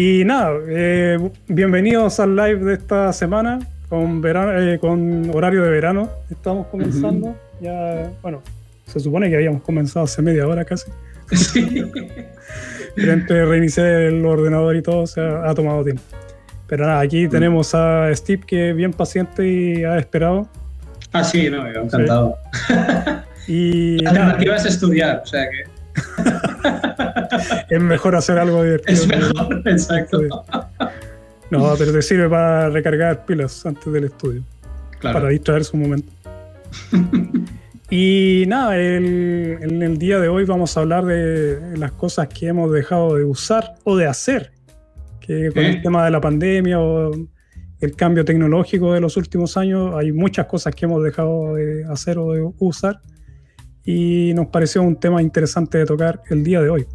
Y nada, eh, bienvenidos al live de esta semana con, verano, con horario de verano. Estamos comenzando. Ya, bueno, se supone que habíamos comenzado hace media hora casi. Sí. Entre reiniciar el ordenador y todo, se ha, tomado tiempo. Pero nada, aquí mm. tenemos a Steve que es bien paciente y ha esperado. Ah, sí, no, encantado. Y la alternativa es estudiar, o sea que. es mejor hacer algo divertido. Es mejor, exacto. No, pero te sirve para recargar pilas antes del estudio. Claro. Para distraerse un momento. y nada, en el día de hoy vamos a hablar de las cosas que hemos dejado de usar o de hacer. Que con el tema de la pandemia o el cambio tecnológico de los últimos años, hay muchas cosas que hemos dejado de hacer o de usar y nos pareció un tema interesante de tocar el día de hoy.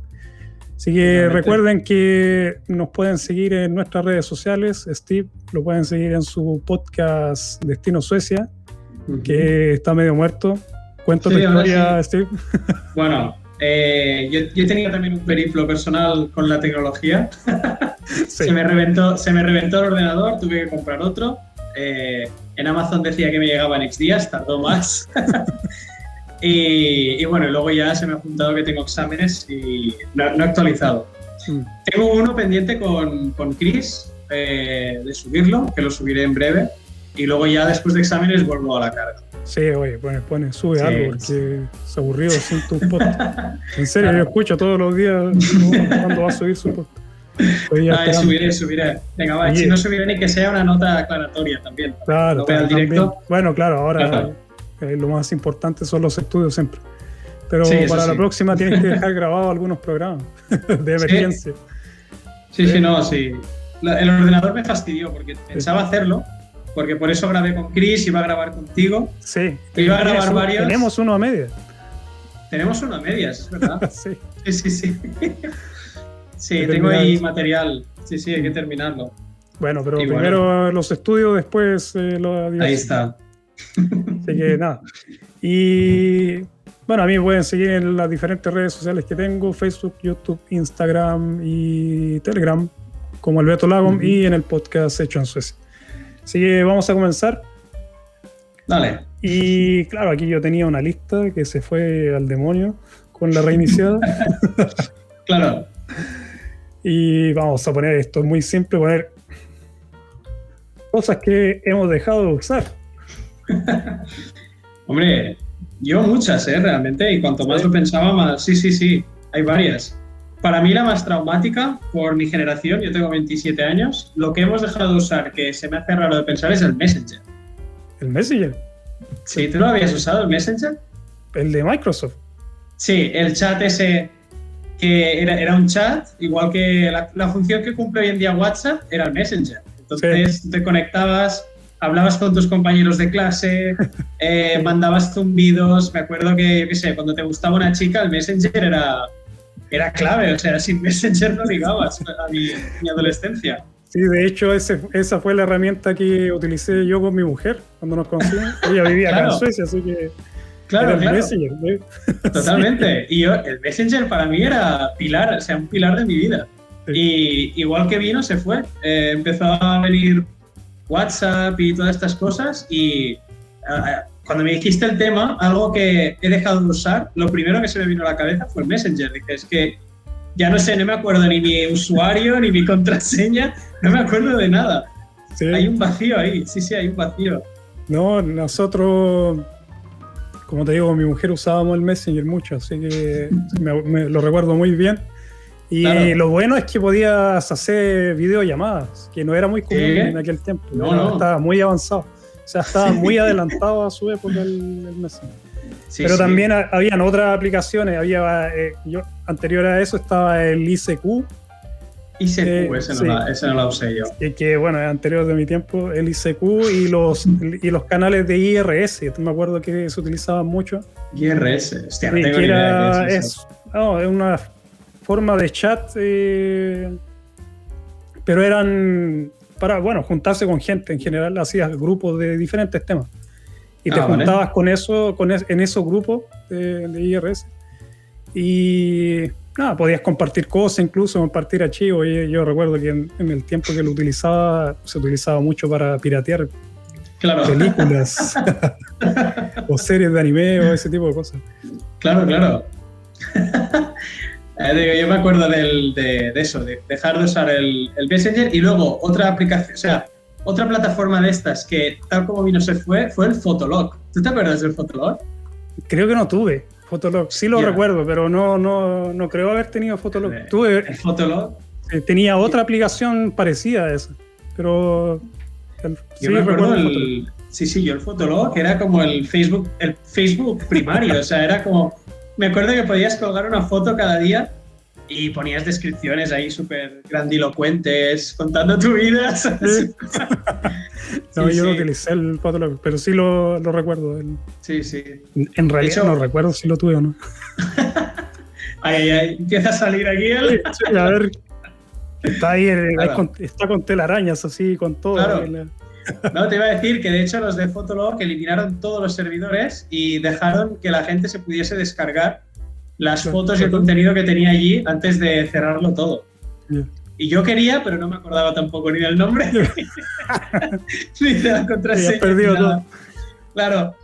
Así que recuerden que nos pueden seguir en nuestras redes sociales. Steve lo pueden seguir en su podcast Destino Suecia, que está medio muerto. Cuento tu historia, Steve. Bueno, eh, yo, yo, tenido también un periplo personal con la tecnología. se, me reventó, se me reventó el ordenador, tuve que comprar otro. Eh, en Amazon decía que me llegaba en X días, tardó más. Y, bueno, luego ya se me ha juntado que tengo exámenes y no, he actualizado. Mm. Tengo uno pendiente con, con Chris eh, de subirlo, que lo subiré en breve. Y luego ya después de exámenes vuelvo a la carga. Sí, oye, pone, pone sube algo porque es aburrido sin tu podcast. En serio, yo escucho todos los días cuando va a subir su podcast. Ah, subiré, subiré. Venga, va, si no subiré ni que sea una nota aclaratoria también. Claro, directo. Bueno, claro, ahora lo más importante son los estudios siempre. Pero para la próxima tienes que dejar grabado algunos programas de emergencia. Sí, sí, no, sí. el ordenador me fastidió porque pensaba hacerlo, porque por eso grabé con Chris, iba a grabar contigo. Sí. Iba a grabar varios. Tenemos uno a medias. Tenemos uno a medias, es verdad. sí. Sí, sí, sí. tengo ahí material. Sí, sí, hay que terminarlo. Bueno, pero primero los estudios, después eh, lo Ahí está. Así que nada. Y bueno, a mí me pueden seguir en las diferentes redes sociales que tengo, Facebook, YouTube, Instagram y Telegram, como Alberto Lagom, y en el podcast Hecho en Suecia. Así que vamos a comenzar. Dale. Y claro, aquí yo tenía una lista que se fue al demonio con la reiniciada. claro. Y vamos a poner esto, es muy simple, poner cosas que hemos dejado de usar. Hombre, yo muchas, ¿eh? Realmente, y cuanto más lo pensaba, más. Sí, sí, sí, hay varias. Para mí la más traumática, por mi generación, yo tengo 27 años, lo que hemos dejado de usar, que se me hace raro de pensar, es el Messenger. ¿El Messenger? Sí, ¿tú lo habías usado, el Messenger? El de Microsoft. Sí, el chat ese que era, era un chat, igual que la, función que cumple hoy en día WhatsApp era el Messenger. Entonces te conectabas hablabas con tus compañeros de clase, eh, mandabas zumbidos. Me acuerdo que, yo qué sé, cuando te gustaba una chica, el Messenger era, era clave. O sea, sin Messenger no ligabas a mi, adolescencia. Sí, de hecho, ese, esa fue la herramienta que utilicé yo con mi mujer cuando nos conocimos. Ella vivía acá en Suecia, así que. Claro, claro. Messenger, Totalmente. Y yo, el Messenger para mí era pilar, o sea, un pilar de mi vida. Y igual que vino, se fue. Eh, empezó a venir WhatsApp y todas estas cosas y cuando me dijiste el tema, algo que he dejado de usar, lo primero que se me vino a la cabeza fue el Messenger. Dije, es que ya no sé, no me acuerdo ni mi usuario, ni mi contraseña, no me acuerdo de nada. Hay un vacío ahí, sí, sí, hay un vacío. No, nosotros, como te digo, mi mujer usábamos el Messenger mucho, así que me, lo recuerdo muy bien. Y lo bueno es que podías hacer videollamadas, que no era muy común en aquel tiempo. No, Estaba muy avanzado. O sea, estaba muy adelantado a su época el, el Messenger. Pero también habían otras aplicaciones. Había, eh, yo, anterior a eso estaba el ICQ. ICQ, eh, ese, no la, ese, no la, usé yo. Que, que, bueno, es anterior de mi tiempo, el ICQ y los, y los canales de IRS. Me acuerdo que se utilizaban mucho. IRS, hostia, no tengo idea es, eso. no, es una forma de chat, eh, pero eran para, bueno, juntarse con gente en general, hacías grupos de diferentes temas. Y te ah, juntabas con eso, con en esos grupos de, IRS. Y nada, podías compartir cosas, incluso compartir archivos. Y yo recuerdo que en, el tiempo que lo utilizaba, se utilizaba mucho para piratear películas o series de anime o ese tipo de cosas. Claro, claro. Eh, yo me acuerdo de, eso, de dejar de usar el, el, Messenger y luego otra aplicación, o sea, otra plataforma de estas que tal como vino se fue, fue el Fotolog. ¿Tú te acuerdas del Fotolog? Creo que no tuve. Fotolog. Sí lo recuerdo, pero no, no, no creo haber tenido Fotolog. Tuve, ¿El Fotolog? Eh, tenía otra aplicación parecida a esa, pero... yo sí, me acuerdo el, Sí, sí, yo el Fotolog era como el Facebook, el Facebook primario, o sea, era como... Me acuerdo que podías colgar una foto cada día y ponías descripciones ahí súper grandilocuentes contando tu vida. no, yo no utilicé el Fotolog, pero sí lo, lo recuerdo. Sí, sí. En realidad no recuerdo si lo tuve o no. ay, ay, empieza a salir aquí el... sí, a ver. Está ahí, con, está con telarañas así, con todo. No, te iba a decir que de hecho los de Fotolog eliminaron todos los servidores y dejaron que la gente se pudiese descargar las fotos y el contenido que tenía allí antes de cerrarlo todo. Y yo quería, pero no me acordaba tampoco ni del nombre, ni de la contraseña. perdido todo. Claro.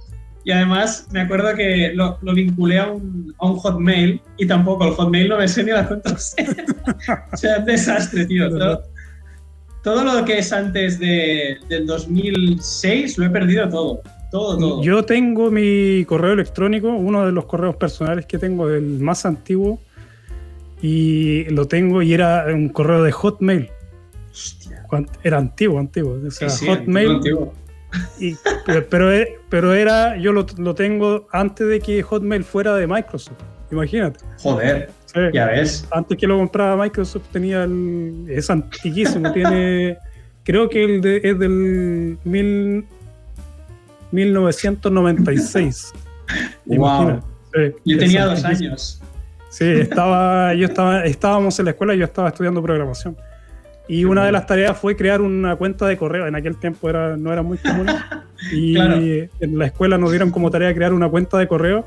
Y además me acuerdo que lo, vinculé a un, a un, Hotmail y tampoco el Hotmail no me sé ni la contraseña. o sea, un desastre, tío. Todo, todo, lo que es antes de, del 2006 lo he perdido todo. Todo, Yo tengo mi correo electrónico, uno de los correos personales que tengo, el más antiguo, y lo tengo y era un correo de Hotmail. Hostia. Era antiguo, antiguo. O sea, Hotmail. Antiguo. pero, pero era, yo lo, tengo antes de que Hotmail fuera de Microsoft. Imagínate. Joder. Ya ves. Antes que lo compraba Microsoft tenía el. Es antiquísimo. tiene. Creo que el de, es del mil, 1996. Wow. yo tenía dos años. Sí, estaba, yo estaba, estábamos en la escuela y yo estaba estudiando programación. Y una de las tareas fue crear una cuenta de correo. En aquel tiempo era, no era muy común. Y en la escuela nos dieron como tarea crear una cuenta de correo.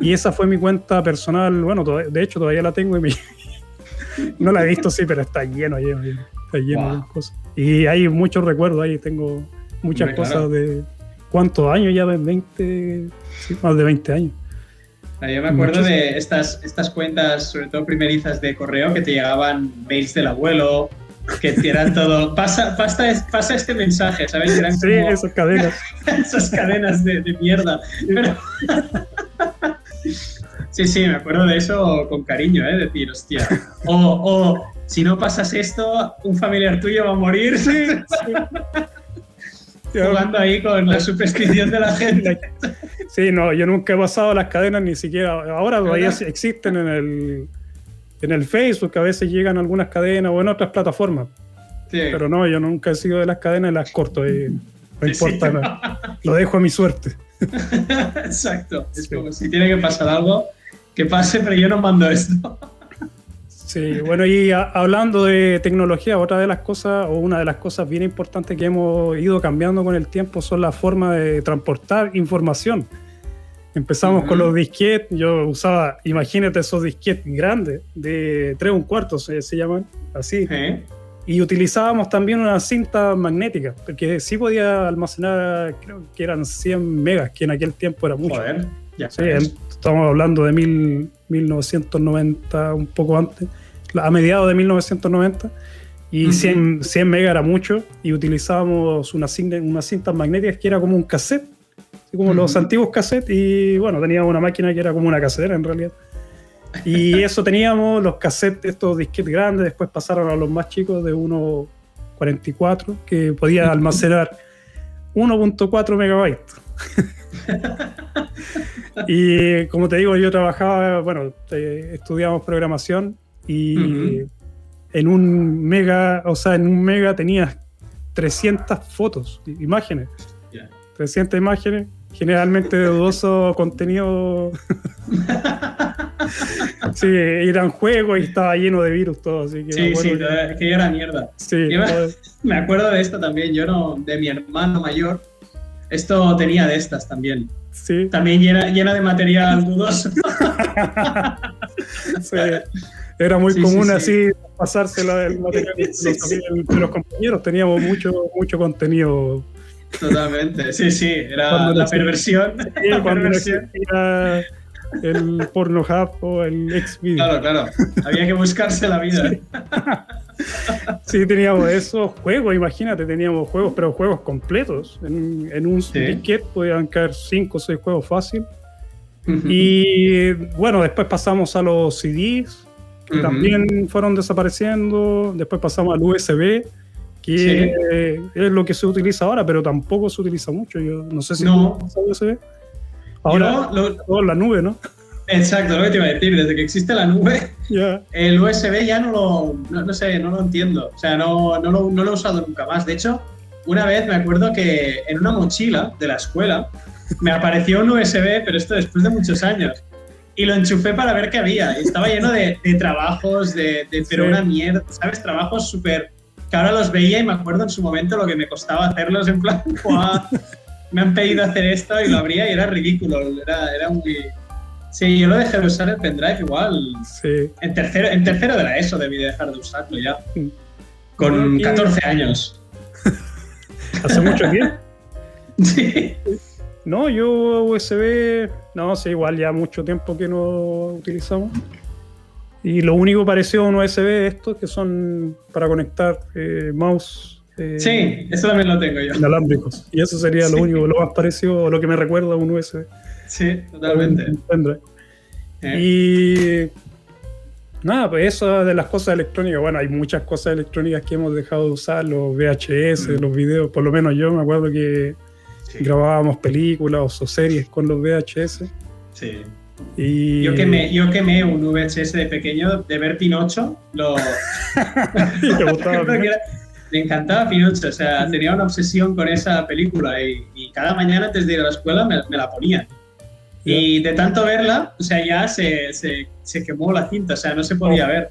Y esa fue mi cuenta personal. Bueno, de hecho todavía la tengo y no la he visto, sí, pero está lleno, lleno, Está lleno de cosas. Y hay muchos recuerdos ahí. Tengo muchas cosas de, ¿Cuántos años ya? 20, más de 20 años. Ah, yo me acuerdo de estas, estas cuentas, sobre todo primerizas de correo, que te llegaban mails del abuelo, que eran todo, pasa, pasa, pasa este mensaje, ¿sabes? sí, esas cadenas. esas cadenas de, mierda. sí, sí, me acuerdo de eso con cariño, ¿eh? Decir, hostia. O, o si no pasas esto, un familiar tuyo va a morir. Sí, sí jugando ahí con la superstición de la gente. Sí, no, yo nunca he pasado las cadenas ni siquiera. Ahora todavía existen en el, en el Facebook, a veces llegan algunas cadenas o en otras plataformas. Pero no, yo nunca he sido de las cadenas y las corto. Y no importa, lo dejo a mi suerte. Exacto. Es como si tiene que pasar algo, que pase, pero yo no mando esto. Sí, bueno, y hablando de tecnología, otra de las cosas, o una de las cosas bien importantes que hemos ido cambiando con el tiempo son la forma de transportar información. Empezamos con los disquetes, yo usaba, imagínate esos disquetes grandes, de 3 un cuarto se, llaman, así. Y utilizábamos también una cinta magnética, porque sí podía almacenar, creo que eran 100 megas, que en aquel tiempo era mucho. Joder, ya sí, estamos hablando de mil, 1990, un poco antes a mediados de 1990 y 100, 100 megas era mucho y utilizábamos unas una cintas magnéticas que era como un cassette, como los antiguos cassettes y bueno, teníamos una máquina que era como una casetera en realidad. Y eso teníamos los cassettes, estos disquetes grandes, después pasaron a los más chicos de 1.44 que podía almacenar 1.4 megabytes. y como te digo, yo trabajaba, bueno, estudiamos programación y en un mega, o sea, en un mega tenías 300 fotos, imágenes. 300 imágenes, generalmente de dudoso contenido. sí, eran juegos y estaba lleno de virus todo, así que... Sí, sí, que... era mierda. Sí, me, acuerdo de esto también, yo no, de mi hermano mayor, Esto tenía de estas también. Sí. También llena, llena de material dudoso. sí. Era muy común así pasársela del material de los, compañeros. Teníamos mucho, mucho contenido. Totalmente, sí, sí, era la perversión. la perversión el porno o el Xvideo. Claro, claro. Había que buscarse la vida. Sí. teníamos esos juegos, imagínate, teníamos juegos, pero juegos completos. En, en un sí. podían caer 5 o 6 juegos fácil. Y bueno, después pasamos a los CDs, que también fueron desapareciendo. Después pasamos al USB, que es lo que se utiliza ahora, pero tampoco se utiliza mucho. Yo no sé si no. USB. Ahora todo la nube, ¿no? Exacto, lo que te iba a decir, desde que existe la nube, el USB ya no lo, no, sé, no lo entiendo, o sea, no, no, lo, no lo he usado nunca más. De hecho, una vez me acuerdo que en una mochila de la escuela me apareció un USB, pero esto después de muchos años, y lo enchufé para ver qué había. Y estaba lleno de, de trabajos, de, de pero una mierda, ¿sabes? Trabajos súper que ahora los veía y me acuerdo en su momento lo que me costaba hacerlos en plan, me han pedido hacer esto y lo abría y era ridículo, era, era muy... Sí, yo lo dejé de usar el pendrive igual. Sí. En tercero, en tercero de la ESO debí dejar de usarlo ya. Con 14 años. ¿Hace mucho tiempo? sí. No, yo USB, no sé, igual ya mucho tiempo que no utilizamos. Y lo único parecido a un USB es estos que son para conectar eh, mouse eh, sí, eso también lo tengo yo. Inalámbricos. Y eso sería lo único, lo más parecido, lo que me recuerda a un USB. Sí, totalmente. Eh. Y nada, pues eso de las cosas electrónicas. Bueno, hay muchas cosas electrónicas que hemos dejado de usar, los VHS, mm. los videos. Por lo menos yo me acuerdo que grabábamos películas o series con los VHS. Sí. Y... Yo, quemé, yo quemé un VHS de pequeño de ver Pinocho. Lo... ¿Te gustaba me encantaba Pinocho, o sea, tenía una obsesión con esa película y, cada mañana antes de ir a la escuela me, la ponía. Y de tanto verla, o sea, ya se, se, se, quemó la cinta, o sea, no se podía oh. ver.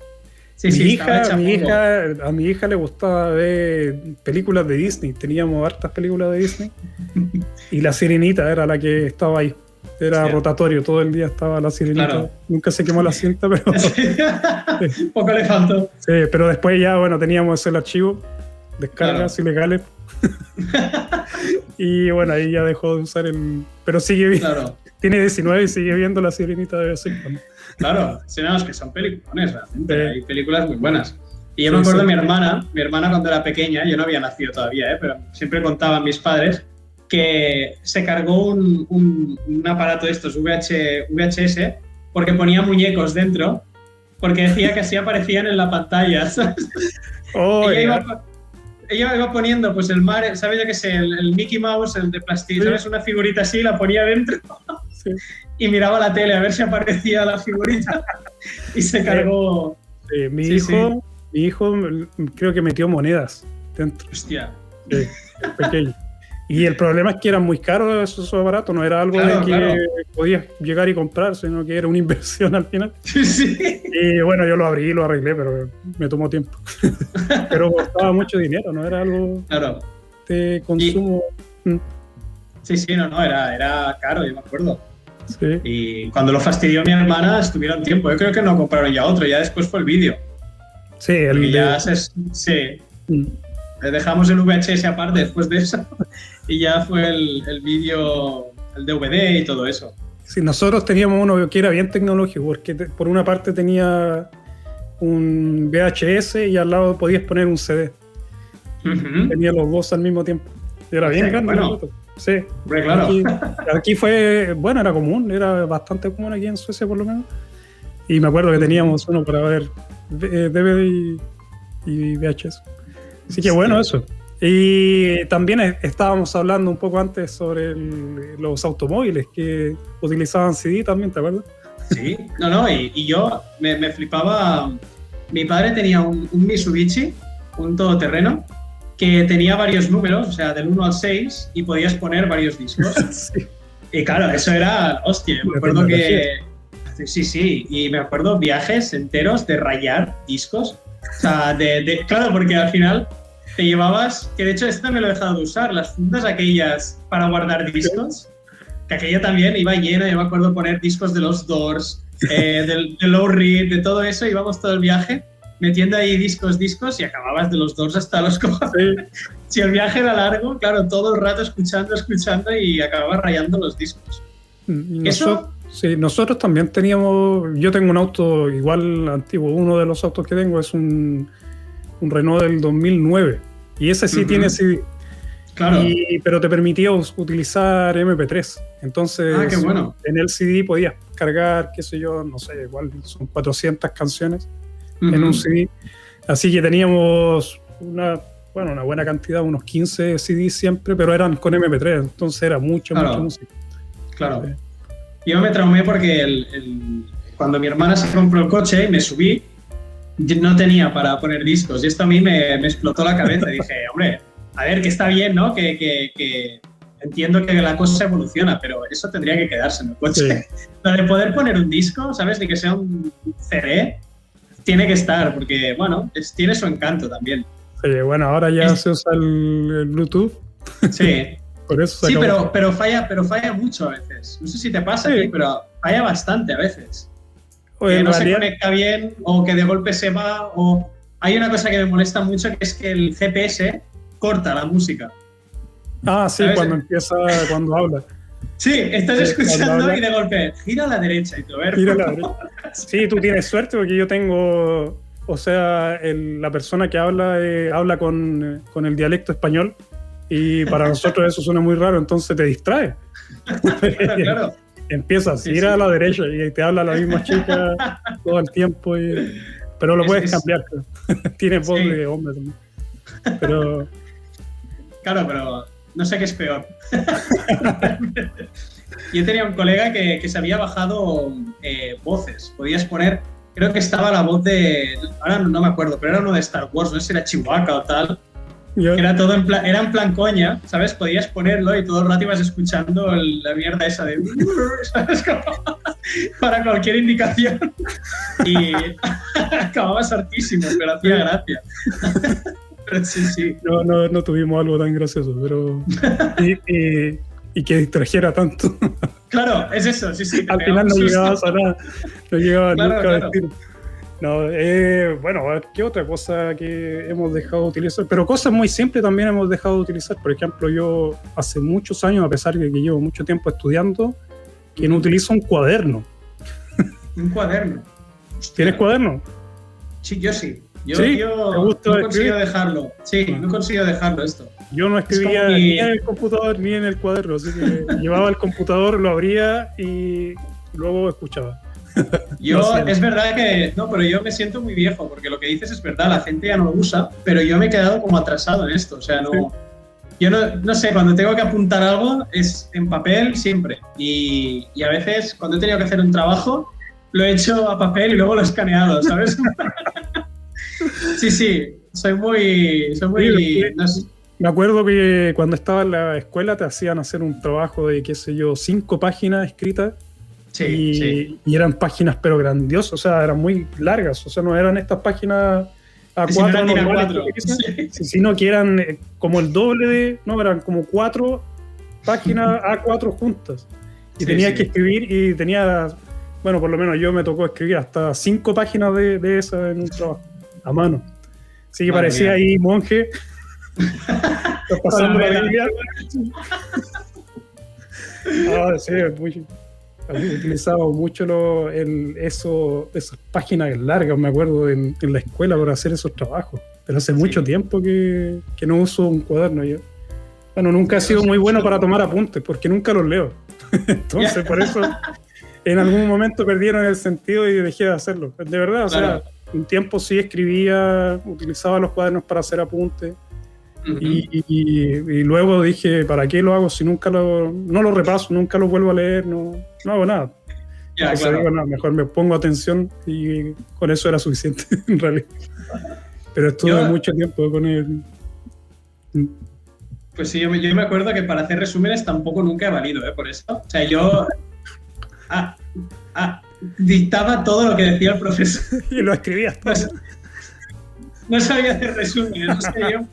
Sí, mi, sí, hija, mi hija, a mi hija le gustaba ver películas de Disney, teníamos hartas películas de Disney y La Sirenita era la que estaba ahí. Era rotatorio, todo el día estaba la sirenita. Nunca se quemó la cinta, pero. Poco le faltó. Sí, pero después ya, bueno, teníamos el archivo descargas ilegales. y bueno, ahí ya dejó de usar el. Pero sigue viendo. Tiene 19 y sigue viendo la sirenita de vez Claro, sí, no, es que son películas, realmente. Hay películas muy buenas. Y yo me acuerdo de mi hermana, mi hermana cuando era pequeña, yo no había nacido todavía, ¿eh? pero siempre contaban mis padres que se cargó un, un, aparato de estos VH, VHS porque ponía muñecos dentro, porque decía que así aparecían en la pantalla. Oh, ella iba poniendo pues el mar, ¿sabes yo qué sé? El, Mickey Mouse, el de plástico, ¿sabes? Una figurita así, la ponía dentro y miraba la tele a ver si aparecía la figurita y se cargó. mi, hijo, mi hijo creo que metió monedas dentro. Hostia. pequeño. Y el problema es que eran muy caros esos aparatos, no era algo de que podías llegar y comprar, sino que era una inversión al final. Sí, sí. Y bueno, yo lo abrí y lo arreglé, pero me tomó tiempo. pero costaba mucho dinero, no era algo claro. de consumo. Mm. Sí, sí, no, no, era, era caro, yo me acuerdo. Sí. Y cuando lo fastidió mi hermana, estuvieron tiempo. Yo creo que no compraron ya otro, ya después fue el vídeo. Sí, el ya se, sí. Mm. Dejamos el VHS aparte después de eso y ya fue el, el vídeo, el DVD y todo eso. Sí, nosotros teníamos uno que era bien tecnológico, porque por una parte tenía un VHS y al lado podías poner un CD. Tenía los dos al mismo tiempo. Era bien grande. Bueno, sí. claro. Aquí, fue, bueno, era común, era bastante común aquí en Suecia por lo menos. Y me acuerdo que teníamos uno para ver DVD y, y VHS. Así que bueno, eso. Y también estábamos hablando un poco antes sobre los automóviles que utilizaban CD también, ¿te acuerdas? Sí, no, no, y, yo me, flipaba. Mi padre tenía un, Mitsubishi, un todoterreno, que tenía varios números, o sea, del 1 al 6, y podías poner varios discos. sí. Y claro, eso era, hostia, me acuerdo que... Sí, sí, y me acuerdo viajes enteros de rayar discos. O sea, de, claro, porque al final te llevabas, que de hecho esta me lo he dejado de usar, las fundas aquellas para guardar discos, que aquella también iba llena, yo me acuerdo poner discos de los Doors, eh, del, Low Reed, de todo eso, íbamos todo el viaje metiendo ahí discos, discos y acababas de los Doors hasta los cojones. si el viaje era largo, claro, todo el rato escuchando, escuchando y acababas rayando los discos. Mm, eso... Sí, nosotros también teníamos, yo tengo un auto igual antiguo, uno de los autos que tengo es un, un Renault del 2009 y ese sí tiene CD. Claro. pero te permitía utilizar MP3. Entonces, ah, qué bueno. en el CD podías cargar, qué sé yo, no sé, igual son 400 canciones en un CD. Así que teníamos una, bueno, una buena cantidad, unos 15 CDs siempre, pero eran con MP3, entonces era mucho, mucha música. Claro. Yo me traumé porque cuando mi hermana se compró el coche y me subí, no tenía para poner discos. Y esto a mí me, explotó la cabeza. Dije, hombre, a ver, que está bien, ¿no? Que, entiendo que la cosa evoluciona, pero eso tendría que quedarse en el coche. Lo de poder poner un disco, ¿sabes? De que sea un CD, tiene que estar, porque, bueno, tiene su encanto también. Oye, bueno, ahora ya se usa el, Bluetooth. Sí. sí, pero, pero, falla, pero falla mucho a veces. No sé si te pasa, pero falla bastante a veces. Que no se conecta bien o que de golpe se va. O hay una cosa que me molesta mucho que es que el GPS corta la música. Ah, sí, cuando empieza, cuando habla. Sí, estás escuchando y de golpe gira a la derecha y tú, ver. Gira a la derecha. Sí, tú tienes suerte porque yo tengo, o sea, la persona que habla eh, habla con, con, el dialecto español y para nosotros eso suena muy raro, entonces te distrae. claro, Empiezas, a ir a la derecha y te habla la misma chica todo el tiempo, pero lo puedes cambiar. Tiene voz de hombre también. Pero... Claro, pero no sé qué es peor. Yo tenía un colega que, que se había bajado eh, voces. Podías poner, creo que estaba la voz de, ahora no, me acuerdo, pero era uno de Star Wars, no sé si era Chihuahua o tal. Era todo en plan, era en plan coña, ¿sabes? Podías ponerlo y todo el rato ibas escuchando la mierda esa de, ¿sabes? para cualquier indicación. Y acababas hartísimo, pero hacía gracia. Pero sí, sí. No, no, no tuvimos algo tan gracioso, pero. y, y, que distrajera tanto. Claro, es eso, sí, sí. Al final no llegabas a nada, no llegabas nunca a decir no, eh, bueno, ¿qué otra cosa que hemos dejado de utilizar? Pero cosas muy simples también hemos dejado de utilizar. Por ejemplo, yo hace muchos años, a pesar de que llevo mucho tiempo estudiando, que no utilizo un cuaderno. ¿Un cuaderno? ¿Tienes cuaderno? Sí, yo sí. Yo, no consigo dejarlo. Sí, ah. no consigo dejarlo esto. Yo no escribía ni en el computador ni en el cuaderno, así que llevaba el computador, lo abría y luego escuchaba. Yo, es verdad que, no, pero yo me siento muy viejo, porque lo que dices es verdad, la gente ya no lo usa, pero yo me he quedado como atrasado en esto, o sea, no... Yo no, no sé, cuando tengo que apuntar algo es en papel siempre. Y, y, a veces, cuando he tenido que hacer un trabajo, lo he hecho a papel y luego lo he escaneado, ¿sabes? sí, sí, soy muy... Soy muy Me acuerdo que cuando estaba en la escuela te hacían hacer un trabajo de, qué sé yo, cinco páginas escritas y, eran páginas pero grandiosas, o sea, eran muy largas, o sea, no eran estas páginas a cuatro, sino que eran eh, como el doble de, no, eran como cuatro páginas a cuatro juntas. Y tenía que escribir y tenía, bueno, por lo menos yo me tocó escribir hasta cinco páginas de, de esas en un trabajo, a mano. Así que parecía ahí monje. pasando la Biblia. ah, sí, muy, utilizaba mucho lo, el, eso, esas páginas largas, me acuerdo, en, la escuela para hacer esos trabajos. Pero hace mucho tiempo que, que, no uso un cuaderno yo. Bueno, nunca he sido muy bueno para tomar apuntes, porque nunca los leo. Entonces, por eso en algún momento perdieron el sentido y dejé de hacerlo. De verdad, o sea, un tiempo sí escribía, utilizaba los cuadernos para hacer apuntes y, luego dije, ¿para qué lo hago si nunca lo, no lo repaso, nunca lo vuelvo a leer, no, no hago nada? mejor me pongo atención y con eso era suficiente en realidad. Pero estuve mucho tiempo con él. Pues sí, yo me, acuerdo que para hacer resúmenes tampoco nunca he valido, ¿eh? Por eso. O sea, yo ah, ah, dictaba todo lo que decía el profesor. y lo escribías todo. No, sabía hacer resúmenes, no sé yo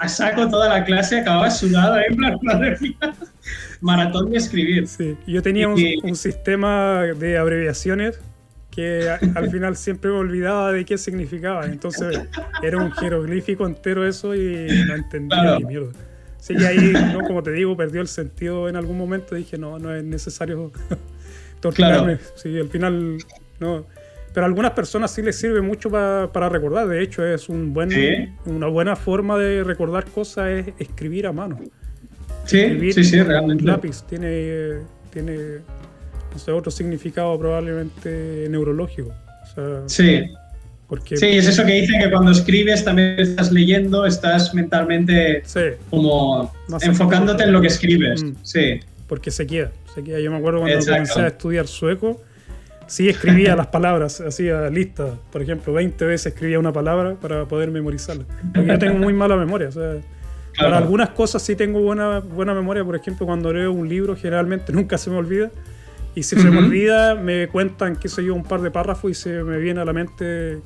a saco toda la clase, acababa sudado ahí en plan, maratón de escribir. Sí, yo tenía un, un sistema de abreviaciones que al final siempre me olvidaba de qué significaba. Entonces era un jeroglífico entero eso y no entendía ni mierda. Sí, y ahí, ¿no? como te digo, perdió el sentido en algún momento. Dije, no, no es necesario torturarme. Sí, al final, no. Pero a algunas personas sí les sirve mucho para recordar. De hecho, es un buen, una buena forma de recordar cosas es escribir a mano. Sí, sí, sí, realmente. lápiz tiene, tiene otro significado probablemente neurológico. sí. Porque, sí, es eso que dicen que cuando escribes también estás leyendo, estás mentalmente como enfocándote en lo que escribes. Mm. Sí. Porque se queda, se queda. Yo me acuerdo cuando comencé a estudiar sueco, sí escribía las palabras, hacía listas. Por ejemplo, 20 veces escribía una palabra para poder memorizarla. Porque yo tengo muy mala memoria. O sea, Para algunas cosas sí tengo buena, buena memoria. Por ejemplo, cuando leo un libro, generalmente nunca se me olvida. Y si se me olvida, me cuentan, qué sé yo, un par de párrafos y se me viene a la mente,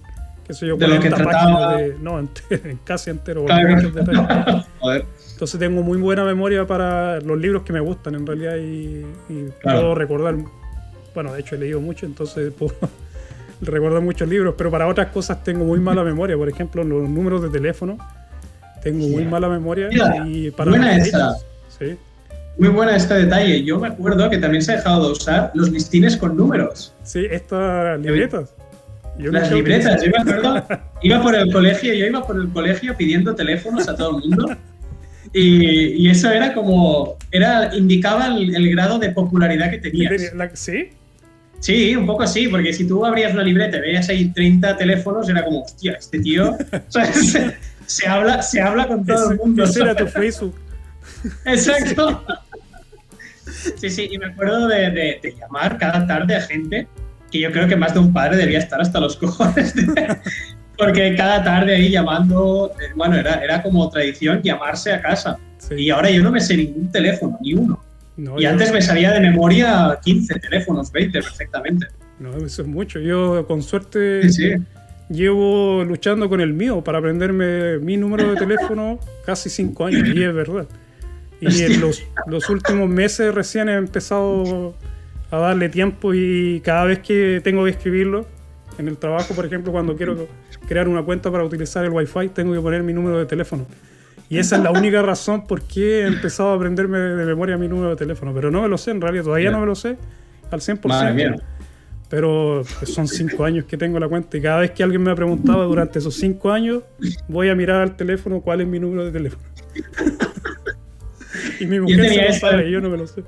qué sé yo, 40 páginas de. No, casi entero. Entonces tengo muy buena memoria para los libros que me gustan en realidad y, puedo recordar. Bueno, de hecho he leído mucho, entonces puedo recordar muchos libros, pero para otras cosas tengo muy mala memoria. Por ejemplo, los números de teléfono, tengo muy mala memoria. y para buena esa. Sí. Muy buena este detalle. Yo me acuerdo que también se ha dejado de usar los listines con números. Sí, estas libretas. Las libretas, yo me acuerdo, iba por el colegio, yo iba por el colegio pidiendo teléfonos a todo el mundo. Y, eso era como, era, indicaba el, grado de popularidad que tenías. ¿Sí? Sí, un poco así, porque si tú abrías una libreta y veías ahí 30 teléfonos, era como, hostia, este tío, se, habla, se habla con todo el mundo. Ese era tu Facebook. Exacto. Sí, sí, y me acuerdo de, llamar cada tarde a gente que yo creo que más de un padre debía estar hasta los cojones. porque cada tarde ahí llamando, eh, bueno, era, era como tradición llamarse a casa. Y ahora yo no me sé ningún teléfono, ni uno. Y antes me sabía de memoria 15 teléfonos, 20 perfectamente. No, eso es mucho. Yo con suerte llevo luchando con el mío para aprenderme mi número de teléfono casi 5 años, y es verdad. Y en los, los, últimos meses recién he empezado a darle tiempo y cada vez que tengo que escribirlo, en el trabajo, por ejemplo, cuando quiero crear una cuenta para utilizar el Wi-Fi, tengo que poner mi número de teléfono. Y esa es la única razón por qué he empezado a aprenderme de memoria mi número de teléfono. Pero no me lo sé, en realidad todavía no me lo sé al 100%. Pero son cinco años que tengo la cuenta y cada vez que alguien me ha preguntado durante esos cinco años, voy a mirar al teléfono cuál es mi número de teléfono. Y mi mujer se lo sabe, yo no me lo sé.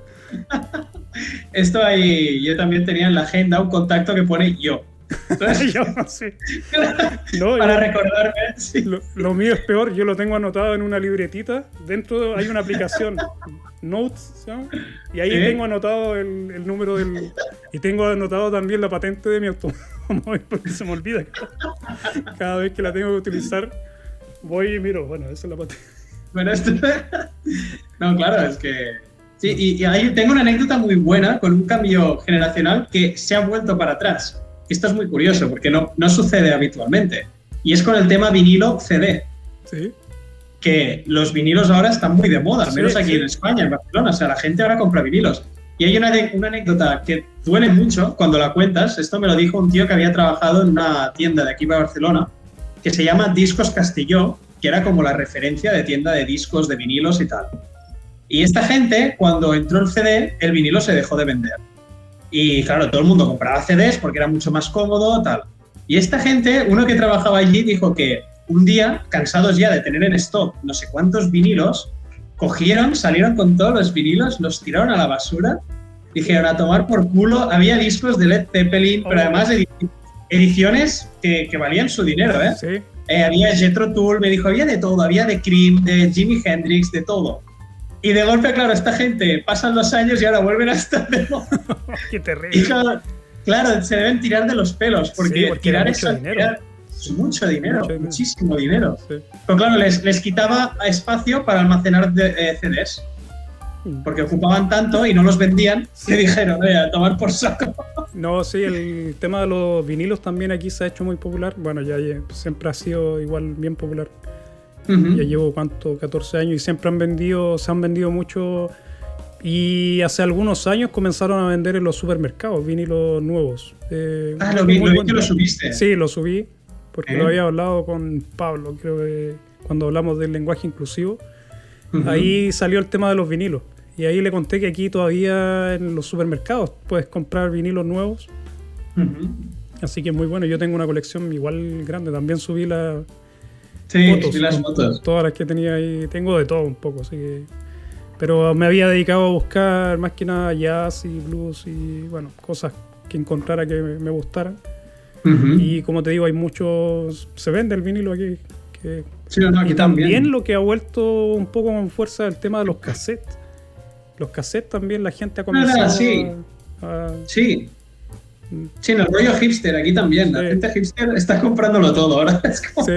Esto ahí, yo también tenía en la agenda un contacto que pone yo. yo, sí. Para recordarme. Lo, mío es peor, yo lo tengo anotado en una libretita. Dentro hay una aplicación, Notes, y ahí tengo anotado el, número del. Y tengo anotado también la patente de mi automóvil, porque se me olvida. Cada vez que la tengo que utilizar, voy y miro, bueno, esa es la patente. Bueno, esto... no, claro, es que... Sí, y, ahí tengo una anécdota muy buena con un cambio generacional que se ha vuelto para atrás. Esto es muy curioso porque no, no sucede habitualmente. Y es con el tema vinilo CD. Sí. Que los vinilos ahora están muy de moda, al menos aquí en España, en Barcelona. O sea, la gente ahora compra vinilos. Y hay una, una, anécdota que duele mucho cuando la cuentas. Esto me lo dijo un tío que había trabajado en una tienda de aquí de Barcelona que se llama Discos Castilló que era como la referencia de tienda de discos, de vinilos y tal. Y esta gente, cuando entró el CD, el vinilo se dejó de vender. Y claro, todo el mundo compraba CDs porque era mucho más cómodo, tal. Y esta gente, uno que trabajaba allí, dijo que un día, cansados ya de tener en stock no sé cuántos vinilos, cogieron, salieron con todos los vinilos, los tiraron a la basura, dijeron a tomar por culo, había discos de Led Zeppelin, pero además ediciones que, que valían su dinero, ¿eh? Sí. Eh, había Jetro Tool, me dijo, había de todo, había de Cream, de Jimi Hendrix, de todo. Y de golpe, claro, esta gente pasan los años y ahora vuelven a estar de Qué terrible. claro, se deben tirar de los pelos, porque, tirar eso es mucho dinero, muchísimo dinero. Pero claro, les, les quitaba espacio para almacenar de, eh, CDs porque ocupaban tanto y no los vendían, que dijeron, a tomar por saco. No, sí, el tema de los vinilos también aquí se ha hecho muy popular. Bueno, ya, siempre ha sido igual bien popular. Ya llevo cuánto, 14 años y siempre han vendido, se han vendido mucho. Y hace algunos años comenzaron a vender en los supermercados vinilos nuevos. Eh, ah, lo vi, lo que lo subiste. Sí, lo subí, porque lo ¿Eh? había hablado con Pablo, creo que cuando hablamos del lenguaje inclusivo. Ahí salió el tema de los vinilos. Y ahí le conté que aquí todavía en los supermercados puedes comprar vinilos nuevos. Así que muy bueno. Yo tengo una colección igual grande. También subí la, sí, fotos, las fotos. Todas las que tenía ahí. Tengo de todo un poco. Así que. Pero me había dedicado a buscar más que nada jazz y blues y bueno, cosas que encontrara que me gustaran. Y como te digo, hay muchos. Se vende el vinilo aquí. Que, y también, lo que ha vuelto un poco con fuerza el tema de los cassettes. Los cassettes también la gente ha comenzado sí. a, Sí. Sí, en el rollo hipster aquí también. La gente hipster está comprándolo todo ahora. Sí,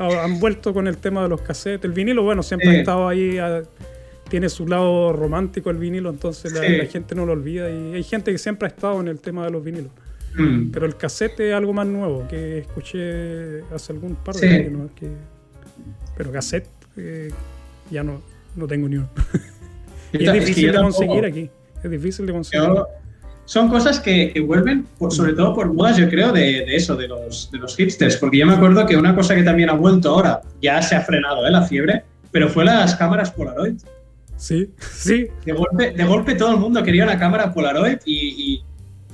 han vuelto con el tema de los cassettes. El vinilo, bueno, siempre ha estado ahí. tiene su lado romántico el vinilo, entonces la, gente no lo olvida. Y hay gente que siempre ha estado en el tema de los vinilos. Mm. Pero el cassette es algo más nuevo que escuché hace algún par de años. pero cassette eh, ya no, no tengo ni uno. y es difícil de conseguir aquí. Es difícil de conseguir. Son cosas que, vuelven, sobre todo por modas, yo creo, de, eso, de los, de los hipsters. Porque yo me acuerdo que una cosa que también ha vuelto ahora, ya se ha frenado ¿eh? la fiebre, pero fue las cámaras Polaroid. Sí, sí. De golpe, de golpe todo el mundo quería una cámara Polaroid y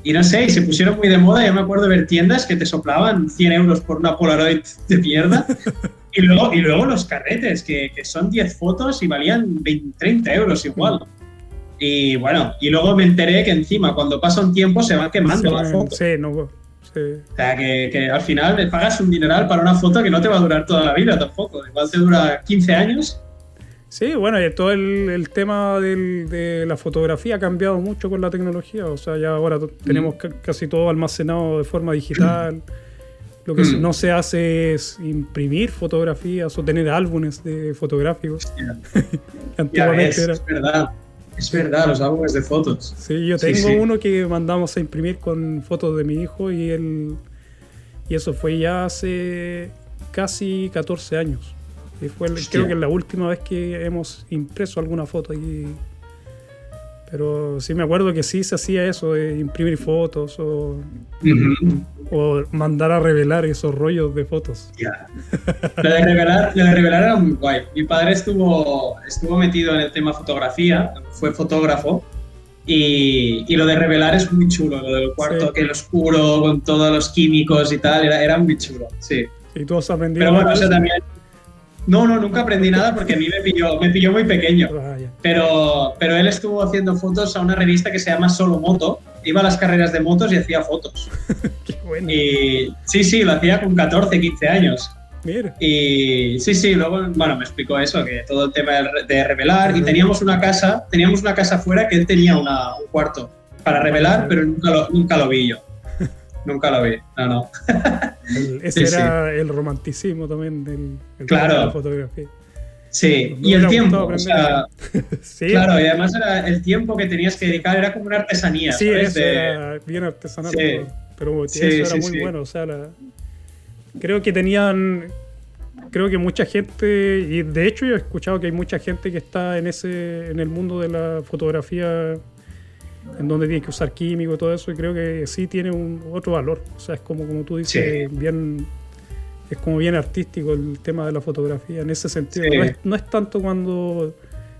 y no sé, y se pusieron muy de moda. Yo me acuerdo de ver tiendas que te soplaban 100 euros por una Polaroid de mierda. y, luego, y luego los carretes, que, que son 10 fotos y valían 20, 30 euros igual. Y bueno, y luego me enteré que encima, cuando pasa un tiempo, se va quemando la foto. Sí, no. Sí. O sea, que, que, al final le pagas un dineral para una foto que no te va a durar toda la vida tampoco. Igual te dura 15 años Sí, bueno, y todo el, tema de la fotografía ha cambiado mucho con la tecnología. O sea, ya ahora tenemos mm. casi todo almacenado de forma digital. Lo que mm. no se hace es imprimir fotografías o tener álbumes de fotográficos. Antiguamente era. Es verdad. Es verdad, los álbumes de fotos. Sí, yo tengo uno que mandamos a imprimir con fotos de mi hijo y él. Y eso fue ya hace casi 14 años fue, creo que es la última vez que hemos impreso alguna foto aquí. Pero sí me acuerdo que sí se hacía eso, de imprimir fotos o, o mandar a revelar esos rollos de fotos. Lo, de revelar, de revelar era muy guay. Mi padre estuvo, estuvo metido en el tema fotografía, fue fotógrafo. Y, y, lo de revelar es muy chulo, lo del cuarto que el oscuro con todos los químicos y tal, era, era muy chulo, sí. Y tú has aprendido. Pero bueno, eso también, no, no, nunca aprendí nada porque a mí me pilló, me pilló muy pequeño. Ah, pero, pero él estuvo haciendo fotos a una revista que se llama Solo Moto. Iba a las carreras de motos y hacía fotos. Qué bueno. Y sí, sí, lo hacía con 14, 15 años. Mira. Y sí, sí, luego, bueno, me explicó eso, que todo el tema de revelar. Y teníamos una casa, teníamos una casa afuera que él tenía una, un cuarto para revelar, pero nunca lo, nunca lo vi yo. Nunca lo vi, no, no. ese era el romanticismo también del, claro. de la fotografía. Sí, y el tiempo, o sea, sí, claro, y además era el tiempo que tenías que dedicar era como una artesanía. Sí, era bien artesanal, pero, eso era muy bueno, o sea, creo que tenían, creo que mucha gente, y de hecho yo he escuchado que hay mucha gente que está en ese, en el mundo de la fotografía en donde tienes que usar químico y todo eso, y creo que sí tiene un otro valor. O sea, es como, como tú dices, bien es como bien artístico el tema de la fotografía en ese sentido. No, es, tanto cuando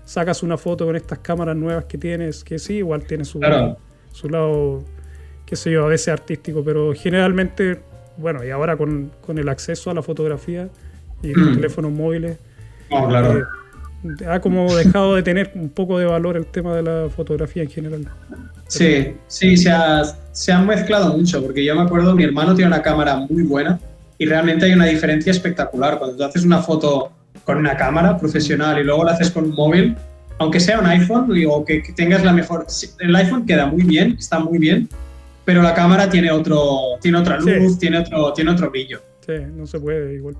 sacas una foto con estas cámaras nuevas que tienes, que sí, igual tiene su, su lado, qué sé yo, a veces artístico, pero generalmente, bueno, y ahora con, con el acceso a la fotografía y los mm. teléfonos móviles, claro. Eh, ha como dejado de tener un poco de valor el tema de la fotografía en general. Sí, sí, se, ha, se han mezclado mucho, porque yo me acuerdo, mi hermano tiene una cámara muy buena y realmente hay una diferencia espectacular. Cuando tú haces una foto con una cámara profesional y luego la haces con un móvil, aunque sea un iPhone o que, tengas la mejor... El iPhone queda muy bien, está muy bien, pero la cámara tiene, otro, tiene otra luz, tiene, otro, tiene otro brillo. Sí, no se puede igual.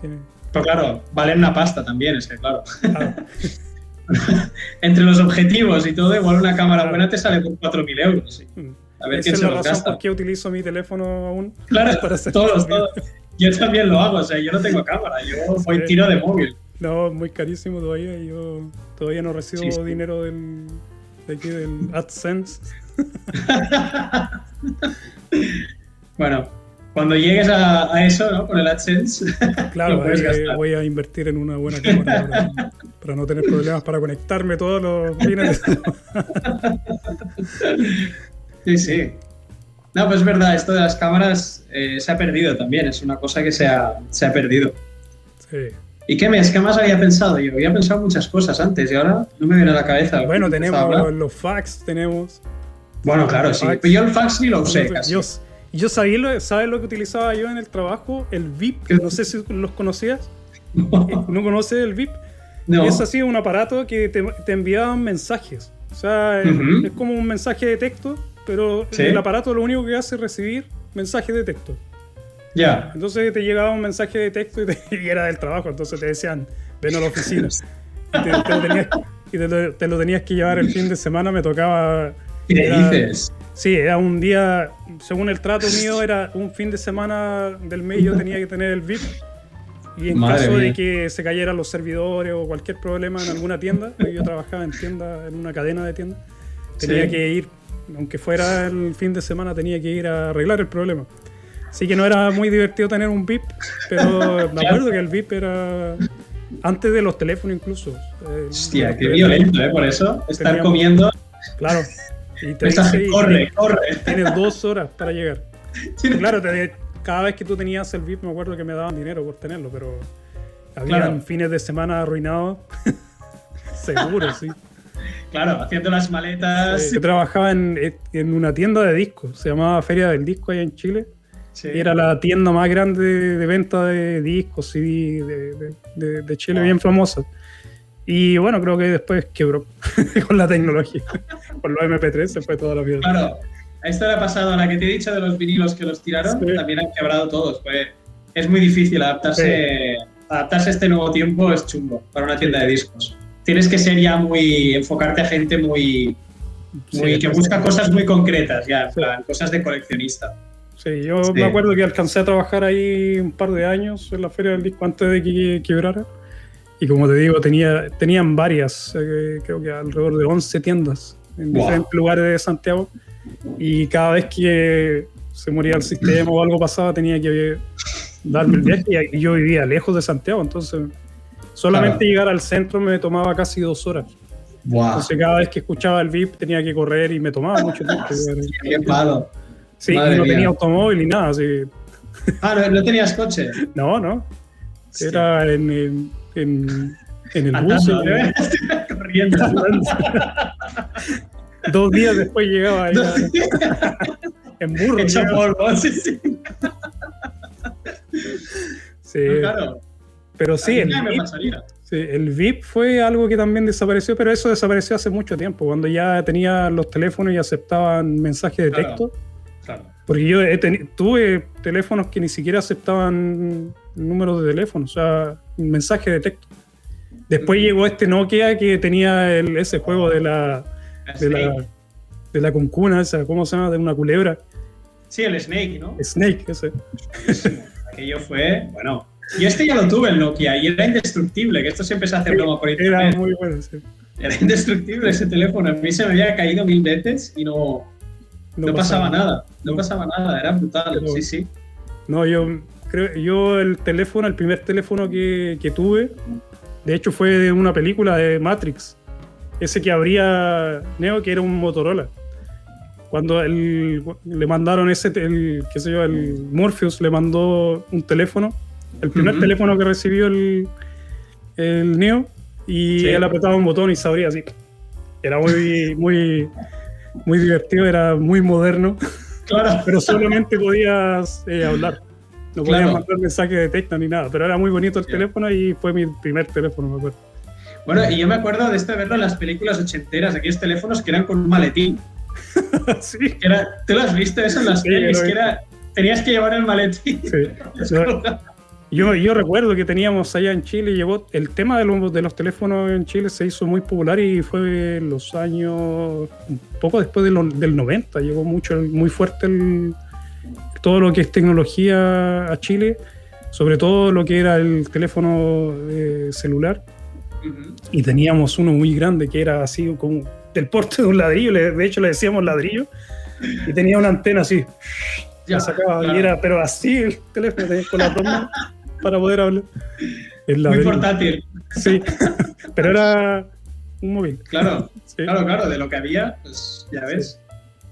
Tiene... Pero claro, valen una pasta también, es que claro. Entre los objetivos y todo, igual una cámara buena te sale por 4.000 euros. Mm. A ver quién se los gasta. ¿Por qué utilizo mi teléfono aún? Claro, para todos, todos. Yo también lo hago, o sea, yo no tengo cámara, yo voy tiro de móvil. No, muy carísimo todavía. Yo todavía no recibo dinero del, de aquí del AdSense. bueno, cuando llegues a, eso, ¿no? Con el AdSense. Claro, voy a invertir en una buena cámara para, no tener problemas para conectarme todos los fines. sí, sí. No, pues es verdad, esto de las cámaras eh, se ha perdido también, es una cosa que se ha, se ha perdido. Sí. ¿Y qué, mes, qué más había pensado yo? Había pensado muchas cosas antes y ahora no me viene a la cabeza. Bueno, tenemos los fax, tenemos. Bueno, claro, sí. Pero yo el fax ni lo usé casi. Yo, sabía lo, ¿sabes lo que utilizaba yo en el trabajo? El VIP. No sé si los conocías. No, ¿No conoces el VIP? No. Es así un aparato que te, te enviaban mensajes. O sea, es como un mensaje de texto, pero el aparato lo único que hace es recibir mensajes de texto. Ya. Entonces te llegaba un mensaje de texto y, era del trabajo, entonces te decían, ven a la oficina. y, te, lo tenías, que llevar el fin de semana, me tocaba... ¿Qué dices? Sí, era un día, según el trato mío, era un fin de semana del mes yo tenía que tener el VIP. Y en caso de que se cayeran los servidores o cualquier problema en alguna tienda, yo trabajaba en tienda, en una cadena de tiendas, tenía que ir, aunque fuera el fin de semana, tenía que ir a arreglar el problema. Sí que no era muy divertido tener un VIP, pero me acuerdo que el VIP era antes de los teléfonos incluso. Eh, Hostia, qué violento, ¿eh? Por eso, estar comiendo... Claro. Y te dice, corre, corre. Tienes dos horas para llegar. Claro, cada vez que tú tenías el VIP me acuerdo que me daban dinero por tenerlo, pero había fines de semana arruinados. Seguro, sí. Claro, haciendo las maletas. yo trabajaba en, en, una tienda de discos, se llamaba Feria del Disco allá en Chile. Era la tienda más grande de, venta de discos y de, de, Chile, bien famosa. Y bueno, creo que después quebró con la tecnología. con los MP3 se fue toda la vida. Claro, a esto le ha pasado, a la que te he dicho de los vinilos que los tiraron, también han quebrado todos. Pues es muy difícil adaptarse, adaptarse a este nuevo tiempo, es chungo para una tienda de discos. Tienes que ser ya muy, enfocarte a gente muy, muy que busca cosas muy concretas, ya, cosas de coleccionista. Sí, yo me acuerdo que alcancé a trabajar ahí un par de años en la Feria del Disco antes de que quebrara. Y como te digo, tenía, tenían varias, eh, creo que alrededor de 11 tiendas en diferentes lugares de Santiago. Y cada vez que se moría el sistema o algo pasaba, tenía que darme el viaje. Y yo vivía lejos de Santiago, entonces solamente llegar al centro me tomaba casi dos horas. Entonces cada vez que escuchaba el VIP tenía que correr y me tomaba mucho tiempo. Qué palo. Sí, no tenía automóvil ni nada. Sí. Ah, ¿no, tenías coche? No, no. Era en, en, en, el bus. Corriendo. Dos días después llegaba en burro. Hecho polvo, sí, sí. sí. claro. Pero sí, el VIP, sí, el VIP fue algo que también desapareció, pero eso desapareció hace mucho tiempo, cuando ya tenía los teléfonos y aceptaban mensajes de texto. Porque yo tuve teléfonos que ni siquiera aceptaban números de teléfono, o sea, un mensaje de texto. Después mm. llegó este Nokia que tenía ese juego de la, de la, de la concuna, esa, ¿cómo se llama? De una culebra. Sí, el Snake, ¿no? Snake, ese. Aquello fue, bueno. Y este ya lo tuve el Nokia y era indestructible, que esto siempre se hace broma por internet. Era muy bueno, sí. Era indestructible ese teléfono. A mí se me había caído mil veces y no, no, pasaba, nada, no, pasaba nada, era brutal, sí, sí. No, yo creo, yo el teléfono, el primer teléfono que, que, tuve, de hecho fue de una película de Matrix, ese que abría Neo, que era un Motorola. Cuando le mandaron ese, el, qué sé yo, el Morpheus le mandó un teléfono, el primer teléfono que recibió el, el Neo, y él apretaba un botón y se abría así. Era muy, muy, muy divertido, era muy moderno. Claro. pero solamente podías eh, hablar. No podías mandar mensaje de texto ni nada, pero era muy bonito el teléfono y fue mi primer teléfono, me acuerdo. Bueno, y yo me acuerdo de esto de verlo en las películas ochenteras, aquellos teléfonos que eran con un maletín. sí. era, ¿Tú lo has visto eso en las pelis? Que era, tenías que llevar el maletín. Sí. Yo, yo recuerdo que teníamos allá en Chile, llegó el tema de los, de los teléfonos en Chile se hizo muy popular y fue en los años, un poco después del 90, llegó mucho, muy fuerte todo lo que es tecnología a Chile sobre todo lo que era el teléfono eh, celular. Y teníamos uno muy grande que era así como del porte de un ladrillo, de hecho le decíamos ladrillo, y tenía una antena así. Ya, sacaba, y era, pero así el teléfono con la toma para poder hablar. Muy portátil. Sí, pero era un móvil. Claro, claro, claro, de lo que había, pues ya ves.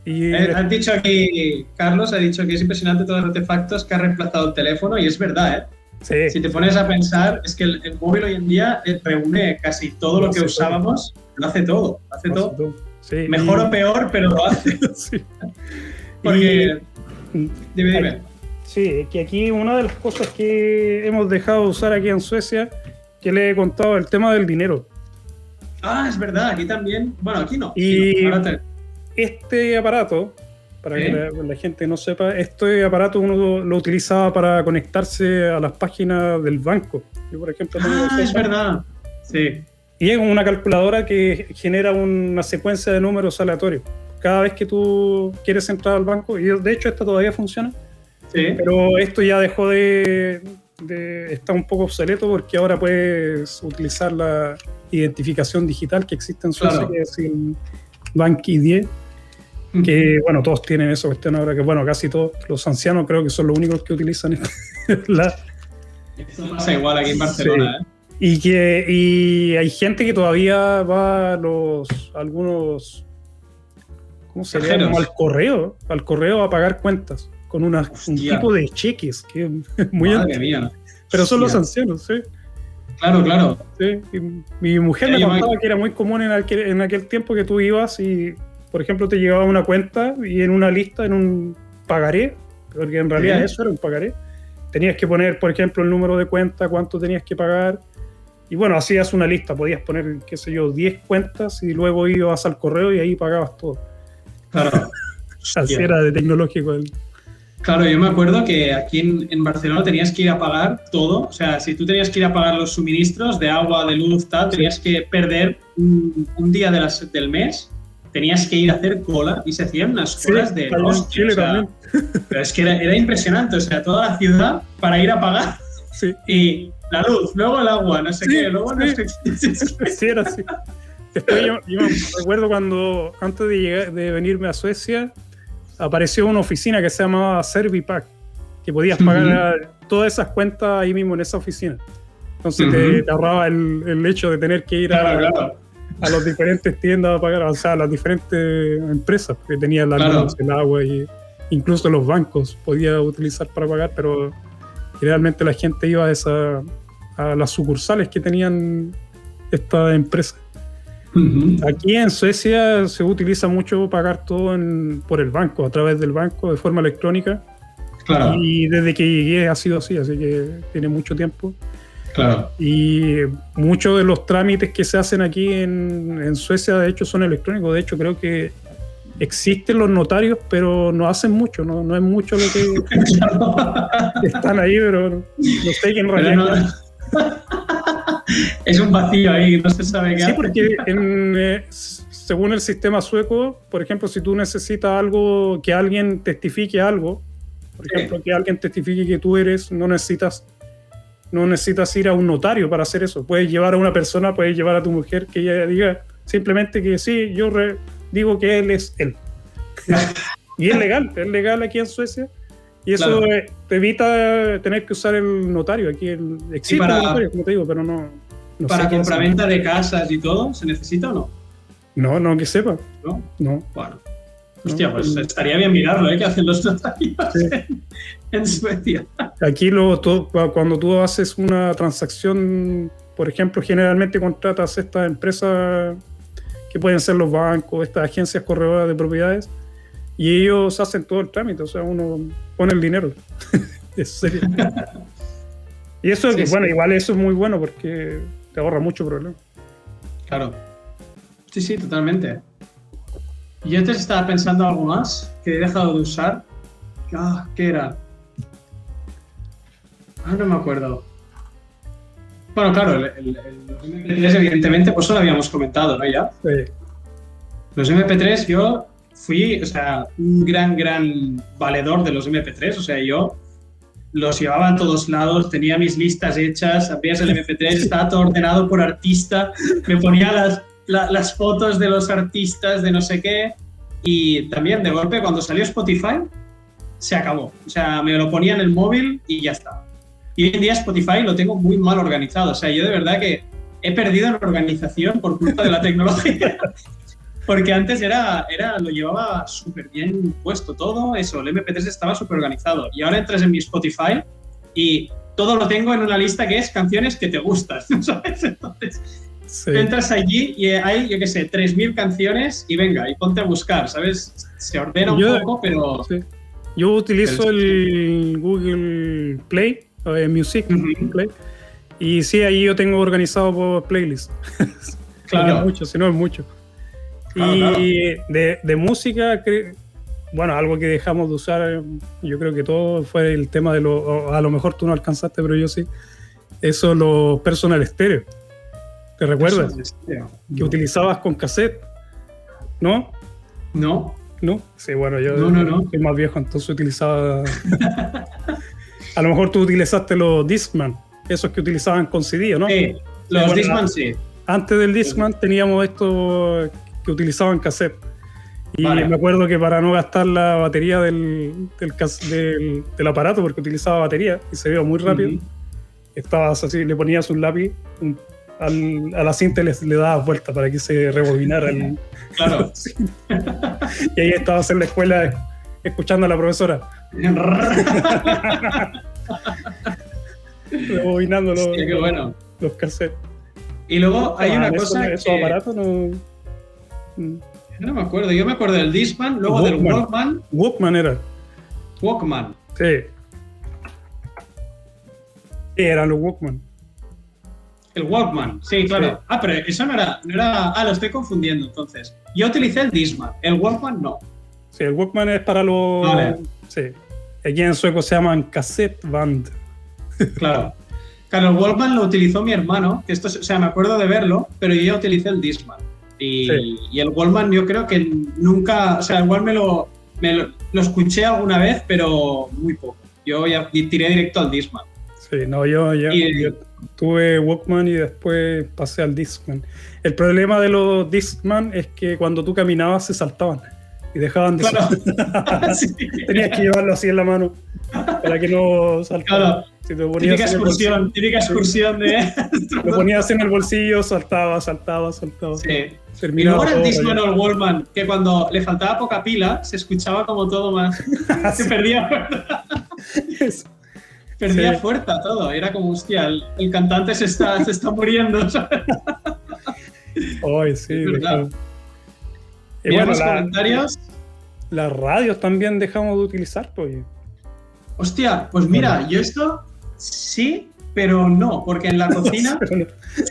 Y, eh, han dicho aquí, Carlos ha dicho que es impresionante todos los artefactos que ha reemplazado el teléfono y es verdad, ¿eh? Sí. Si te pones a pensar, es que el, móvil hoy en día eh, reúne casi todo lo que usábamos, lo hace todo, hace todo. Mejor o peor, pero lo hace. sí. Porque. dime, dime. Sí, que aquí una de las cosas que hemos dejado de usar aquí en Suecia, que le he contado, el tema del dinero. Ah, es verdad, aquí también. Bueno, aquí no. Y este aparato, para que la, gente no sepa, este aparato uno lo utilizaba para conectarse a las páginas del banco. Yo, por ejemplo, ah, es verdad. Sí. Y es una calculadora que genera una secuencia de números aleatorios. Cada vez que tú quieres entrar al banco, y de hecho esta todavía funciona, sí. pero esto ya dejó de, de, está un poco obsoleto porque ahora puedes utilizar la identificación digital que existe en Suecia, que es el BankID, que bueno, todos tienen esa cuestión ahora, que bueno, casi todos los ancianos creo que son los únicos que utilizan la... Eso pasa igual aquí en Barcelona, ¿eh? Y que y hay gente que todavía va a los algunos ¿cómo se llama? al correo, al correo a pagar cuentas con un tipo de cheques que es muy Madre Pero son los ancianos, sí. Claro, claro. Sí. mi mujer me contaba que era muy común en aquel, en aquel tiempo que tú ibas y, por ejemplo, te llegaba una cuenta y en una lista, en un pagaré, porque en realidad eso era un pagaré, tenías que poner, por ejemplo, el número de cuenta, cuánto tenías que pagar. Y bueno, hacías una lista, podías poner, qué sé yo, 10 cuentas y luego ibas al correo y ahí pagabas todo. Claro. Así era de tecnológico el, Claro, yo me acuerdo que aquí en, Barcelona tenías que ir a pagar todo. O sea, si tú tenías que ir a pagar los suministros de agua, de luz, tal, tenías que perder un, día de las, del mes, tenías que ir a hacer cola y se hacían unas colas de hostia, Pero es que era, impresionante, o sea, toda la ciudad para ir a pagar. Sí. Y la luz, luego el agua, no sé qué, luego no sé qué. Sí, era así. Después yo, yo, recuerdo cuando, antes de, llegar, de venirme a Suecia, apareció una oficina que se llamaba Servipack, que podías pagar todas esas cuentas ahí mismo en esa oficina. Entonces te, ahorraba el, hecho de tener que ir a, a las diferentes tiendas a pagar, o sea, a las diferentes empresas que tenían la luz, el agua y incluso los bancos podía utilizar para pagar, pero generalmente la gente iba a, esa, a las sucursales que tenían esta empresa. Aquí en Suecia se utiliza mucho pagar todo por el banco, a través del banco, de forma electrónica. Claro. Y desde que llegué ha sido así, así que tiene mucho tiempo. Claro. Y muchos de los trámites que se hacen aquí en, Suecia, de hecho, son electrónicos. De hecho, creo que existen los notarios, pero no hacen mucho, no, no es mucho lo que están ahí, pero no, sé quién realidad es un vacío ahí, no se sabe qué. Sí, porque eh, según el sistema sueco, por ejemplo, si tú necesitas algo, que alguien testifique algo, por ejemplo, que alguien testifique que tú eres, no necesitas, no necesitas ir a un notario para hacer eso. Puedes llevar a una persona, puedes llevar a tu mujer que ella diga simplemente que sí, yo digo que él es él. y es legal, es legal aquí en Suecia. Y eso te evita tener que usar el notario. Aquí existe el notario, como te digo, pero no. ¿Para compraventa de casas y todo se necesita o no? No, no que sepa. ¿No? No. Bueno. Hostia, pues estaría bien mirarlo, ¿eh? Que hacen los notarios en, Suecia. Aquí luego, cuando tú haces una transacción, por ejemplo, generalmente contratas estas empresas que pueden ser los bancos, estas agencias corredoras de propiedades, y ellos hacen todo el trámite, o sea, uno pone el dinero. eso y eso, bueno, igual eso es muy bueno porque te ahorra mucho problema. Claro. Sí, sí, totalmente. Y antes estaba pensando algo más que he dejado de usar. Ah, ¿Qué era? Ah, no me acuerdo. Bueno, claro, el, los MP3 evidentemente, pues eso lo habíamos comentado, ¿no? Ya. Sí. Los MP3 yo fui, o sea, un gran, gran valedor de los MP3. O sea, yo los llevaba a todos lados, tenía mis listas hechas, abrías el MP3, estaba todo ordenado por artista, me ponía las, las fotos de los artistas, de no sé qué, y también de golpe cuando salió Spotify, se acabó. O sea, me lo ponía en el móvil y ya está. Y hoy en día Spotify lo tengo muy mal organizado. O sea, yo de verdad que he perdido la organización por culpa de la tecnología. Porque antes era, era, lo llevaba súper bien puesto todo, eso, el MP3 estaba súper organizado. Y ahora entras en mi Spotify y todo lo tengo en una lista que es canciones que te gustan, ¿sabes? Entonces, entras allí y hay, yo qué sé, 3.000 canciones y venga, y ponte a buscar, ¿sabes? Se ordena un poco, pero... Yo utilizo el Google Play, eh, Music Play, y sí, ahí yo tengo organizado por playlist. Claro. no es mucho, si no es mucho. y De, de, música, bueno, algo que dejamos de usar, yo creo que todo fue el tema de lo, a lo mejor tú no alcanzaste, pero yo sí, eso, los personal estéreo. ¿Te recuerdas? Que utilizabas con cassette, ¿no? No. ¿No? Sí, bueno, yo no, soy más viejo, entonces utilizaba... a lo mejor tú utilizaste los Discman, esos que utilizaban con CD, ¿no? Sí, los Discman sí. Antes del Discman teníamos esto que utilizaban cassette. Y me acuerdo que para no gastar la batería del, del, del, aparato, porque utilizaba batería y se veía muy rápido, estabas así, le ponías un lápiz, al, a la cinta le, le dabas vuelta para que se rebobinara el, Claro. y ahí estabas en la escuela escuchando a la profesora. Rebobinando los, bueno. los cassettes. Y luego hay una cosa. ¿Esos que... aparatos no.? No me acuerdo. Yo me acuerdo del Discman, luego del Walkman. Walkman era. Walkman. Sí. Sí, eran los Walkman. El Walkman, sí, claro. Ah, pero eso no era, no era. Ah, lo estoy confundiendo entonces. Yo utilicé el Disman, el Walkman no. Sí, el Walkman es para los. Vale. Sí. Aquí en sueco se llaman cassette band. Claro. Claro, el Walkman lo utilizó mi hermano, que esto, o sea, me acuerdo de verlo, pero yo ya utilicé el Disman. Y, y, el Walkman yo creo que nunca, o sea, igual me lo, me lo, lo, escuché alguna vez, pero muy poco. Yo ya tiré directo al Disman. Sí, no, yo, ya, yo tuve Walkman y después pasé al Discman. El problema de los Discman es que cuando tú caminabas se saltaban y dejaban de claro. Tenías que llevarlo así en la mano para que no saltara. Si típica excursión, típica excursión de... Lo ponías en el bolsillo, saltaba, saltaba, saltaba. Sí. y luego era el Discman o el Wallman, que cuando le faltaba poca pila, se escuchaba como todo más... se perdía. Perdía fuerza todo, era como, hostia, el, el cantante se está, se está muriendo. Ay, sí. Y bueno, la, comentarios. Las radios también dejamos de utilizar, pues. Hostia, pues mira, yo esto sí, pero no, porque en la cocina.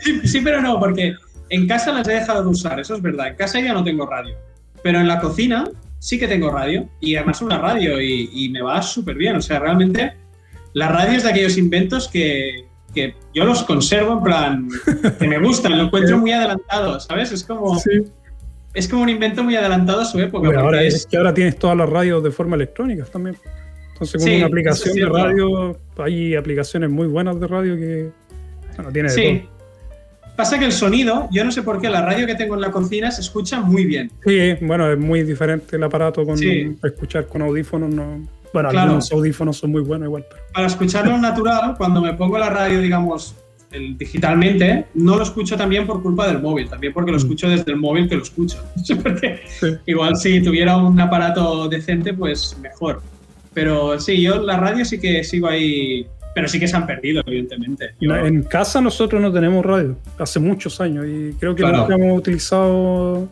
sí, sí, pero no, porque en casa las he dejado de usar, eso es verdad. En casa ya no tengo radio. Pero en la cocina sí que tengo radio. Y además una radio y, y me va súper bien. O sea, realmente la radio es de aquellos inventos que, que, yo los conservo en plan, que me gustan, lo encuentro muy adelantado, ¿sabes? Es como, sí. Es como un invento muy adelantado a su época. Bueno, ahora es... es... que ahora tienes todas las radios de forma electrónica también. Entonces, con sí, una aplicación de radio, hay aplicaciones muy buenas de radio que bueno, tiene sí. Pasa que el sonido, yo no sé por qué la radio que tengo en la cocina se escucha muy bien. Sí, bueno, es muy diferente el aparato con sí. escuchar con audífonos, no, bueno, claro. algunos audífonos son muy buenos igual. Pero... Para escucharlo natural, cuando me pongo la radio, digamos, el, digitalmente, no lo escucho también por culpa del móvil, también porque lo mm. escucho desde el móvil que lo escucho. porque sí. Igual si tuviera un aparato decente, pues mejor. Pero sí, yo la radio sí que sigo ahí, pero sí que se han perdido, evidentemente. Yo... En casa nosotros no tenemos radio, hace muchos años, y creo que claro. nunca hemos utilizado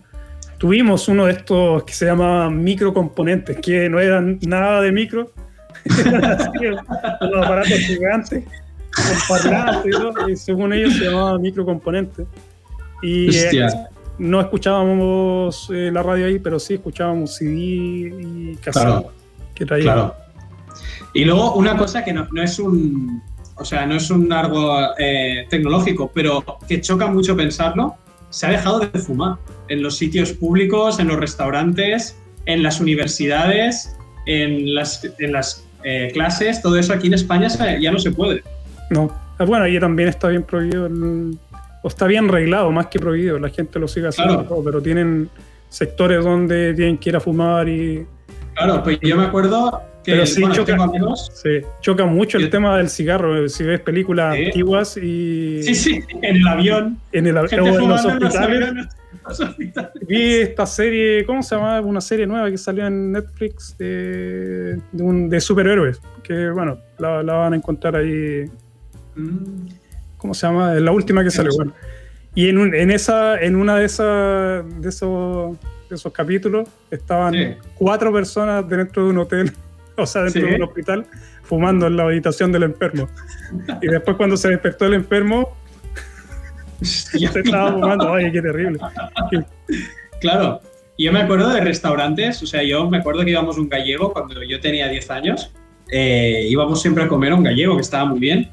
tuvimos uno de estos que se llama microcomponentes, que no eran nada de micro, los aparatos gigantes, ¿no? y según ellos se llamaba microcomponentes. Y eh, no escuchábamos eh, la radio ahí, pero sí escuchábamos CD y cassette claro. que traía. Claro. Y luego una cosa que no, no, es un, o sea, no es un algo eh, tecnológico, pero que choca mucho pensarlo, se ha dejado de fumar en los sitios públicos, en los restaurantes, en las universidades, en las, en las eh, clases, todo eso aquí en España ya no se puede. No, ah, bueno, ahí también está bien prohibido, o está bien reglado, más que prohibido, la gente lo sigue haciendo, pero tienen sectores donde tienen que ir a fumar y... Claro, pues yo me acuerdo que pero sí, choca, sí, choca mucho el tema del cigarro, si ves películas antiguas y... Sí, sí, en el avión. En, el, avión en los hospitales. Vi esta serie, ¿cómo se llama? Una serie nueva que salió en Netflix de, de, superhéroes. Que bueno, la, van a encontrar ahí. ¿Cómo se llama? La última que salió. Bueno. Y en, en, esa, en una de, esas, de, esos, de esos capítulos estaban cuatro personas dentro de un hotel, o sea, dentro de un hospital, fumando en la habitación del enfermo. Y después cuando se despertó el enfermo, se estaba fumando, ay, qué terrible. Claro, yo me acuerdo de restaurantes, o sea, yo me acuerdo que íbamos a un gallego cuando yo tenía 10 años, eh, íbamos siempre a comer a un gallego que estaba muy bien.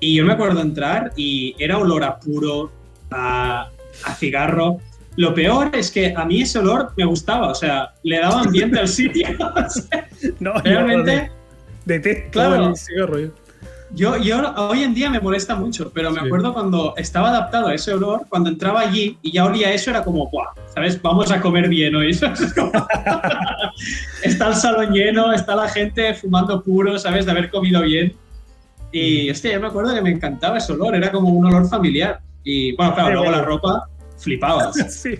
Y yo me acuerdo entrar y era olor a puro, a, cigarro. Lo peor es que a mí ese olor me gustaba, o sea, le daba ambiente al sitio. no, realmente. detesto claro, el cigarro. Yo, yo hoy en día me molesta mucho, pero me acuerdo cuando estaba adaptado a ese olor, cuando entraba allí y ya olía eso, era como, ¡guau! ¿Sabes? Vamos a comer bien hoy. está el salón lleno, está la gente fumando puro, ¿sabes? De haber comido bien. Y, hostia, yo me acuerdo que me encantaba ese olor, era como un olor familiar. Y, bueno, claro, luego la ropa, flipabas. Sí.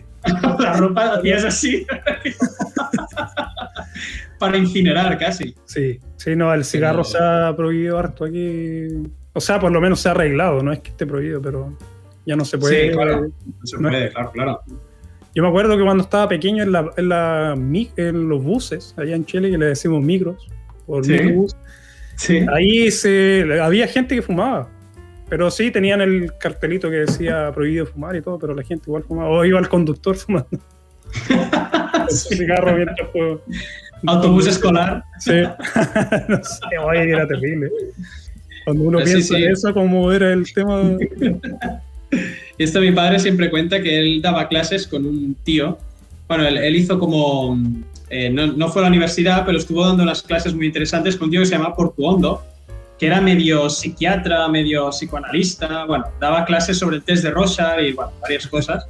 la ropa hacías así. Para incinerar casi. Sí. Sí, no, el cigarro se ha prohibido harto aquí. O sea, por lo menos se ha arreglado, no es que esté prohibido, pero ya no se puede. Sí, claro, se puede, claro, claro. Yo me acuerdo que cuando estaba pequeño en, la, en, la, en los buses, allá en Chile, que le decimos micros, por sí. Sí. ahí se, había gente que fumaba. Pero sí, tenían el cartelito que decía prohibido fumar y todo, pero la gente igual fumaba. O iba el conductor fumando. el cigarro mientras fue Autobús escolar. Sí. no sé, oye, era terrible. Cuando uno piensa en eso, como era el tema. y esto mi padre siempre cuenta que él daba clases con un tío. Bueno, él, hizo como. Eh, no, fue a la universidad, pero estuvo dando unas clases muy interesantes con un tío que se llama Portuondo, que era medio psiquiatra, medio psicoanalista. Bueno, daba clases sobre el test de Rosa y varias cosas.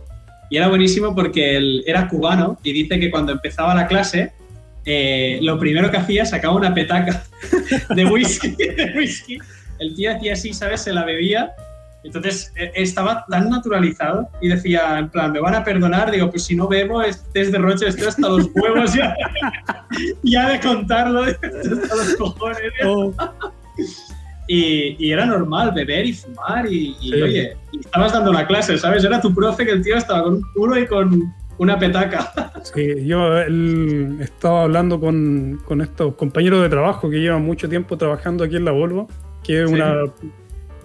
Y era buenísimo porque él era cubano y dice que cuando empezaba la clase eh, lo primero que hacía, sacaba una petaca de whisky, de whisky. El tío hacía así, ¿sabes? Se la bebía. Entonces e, estaba tan naturalizado y decía, en plan, me van a perdonar. Digo, pues si no bebo, este es derroche, estoy hasta los huevos ya, ya de contarlo, hasta los cojones. Oh. Y, era normal beber y fumar y, oye, estabas dando una clase, ¿sabes? Era tu profe que el tío estaba con un puro y con, una petaca. Sí, yo estaba hablando con, con, estos compañeros de trabajo que llevan mucho tiempo trabajando aquí en la Volvo, que una,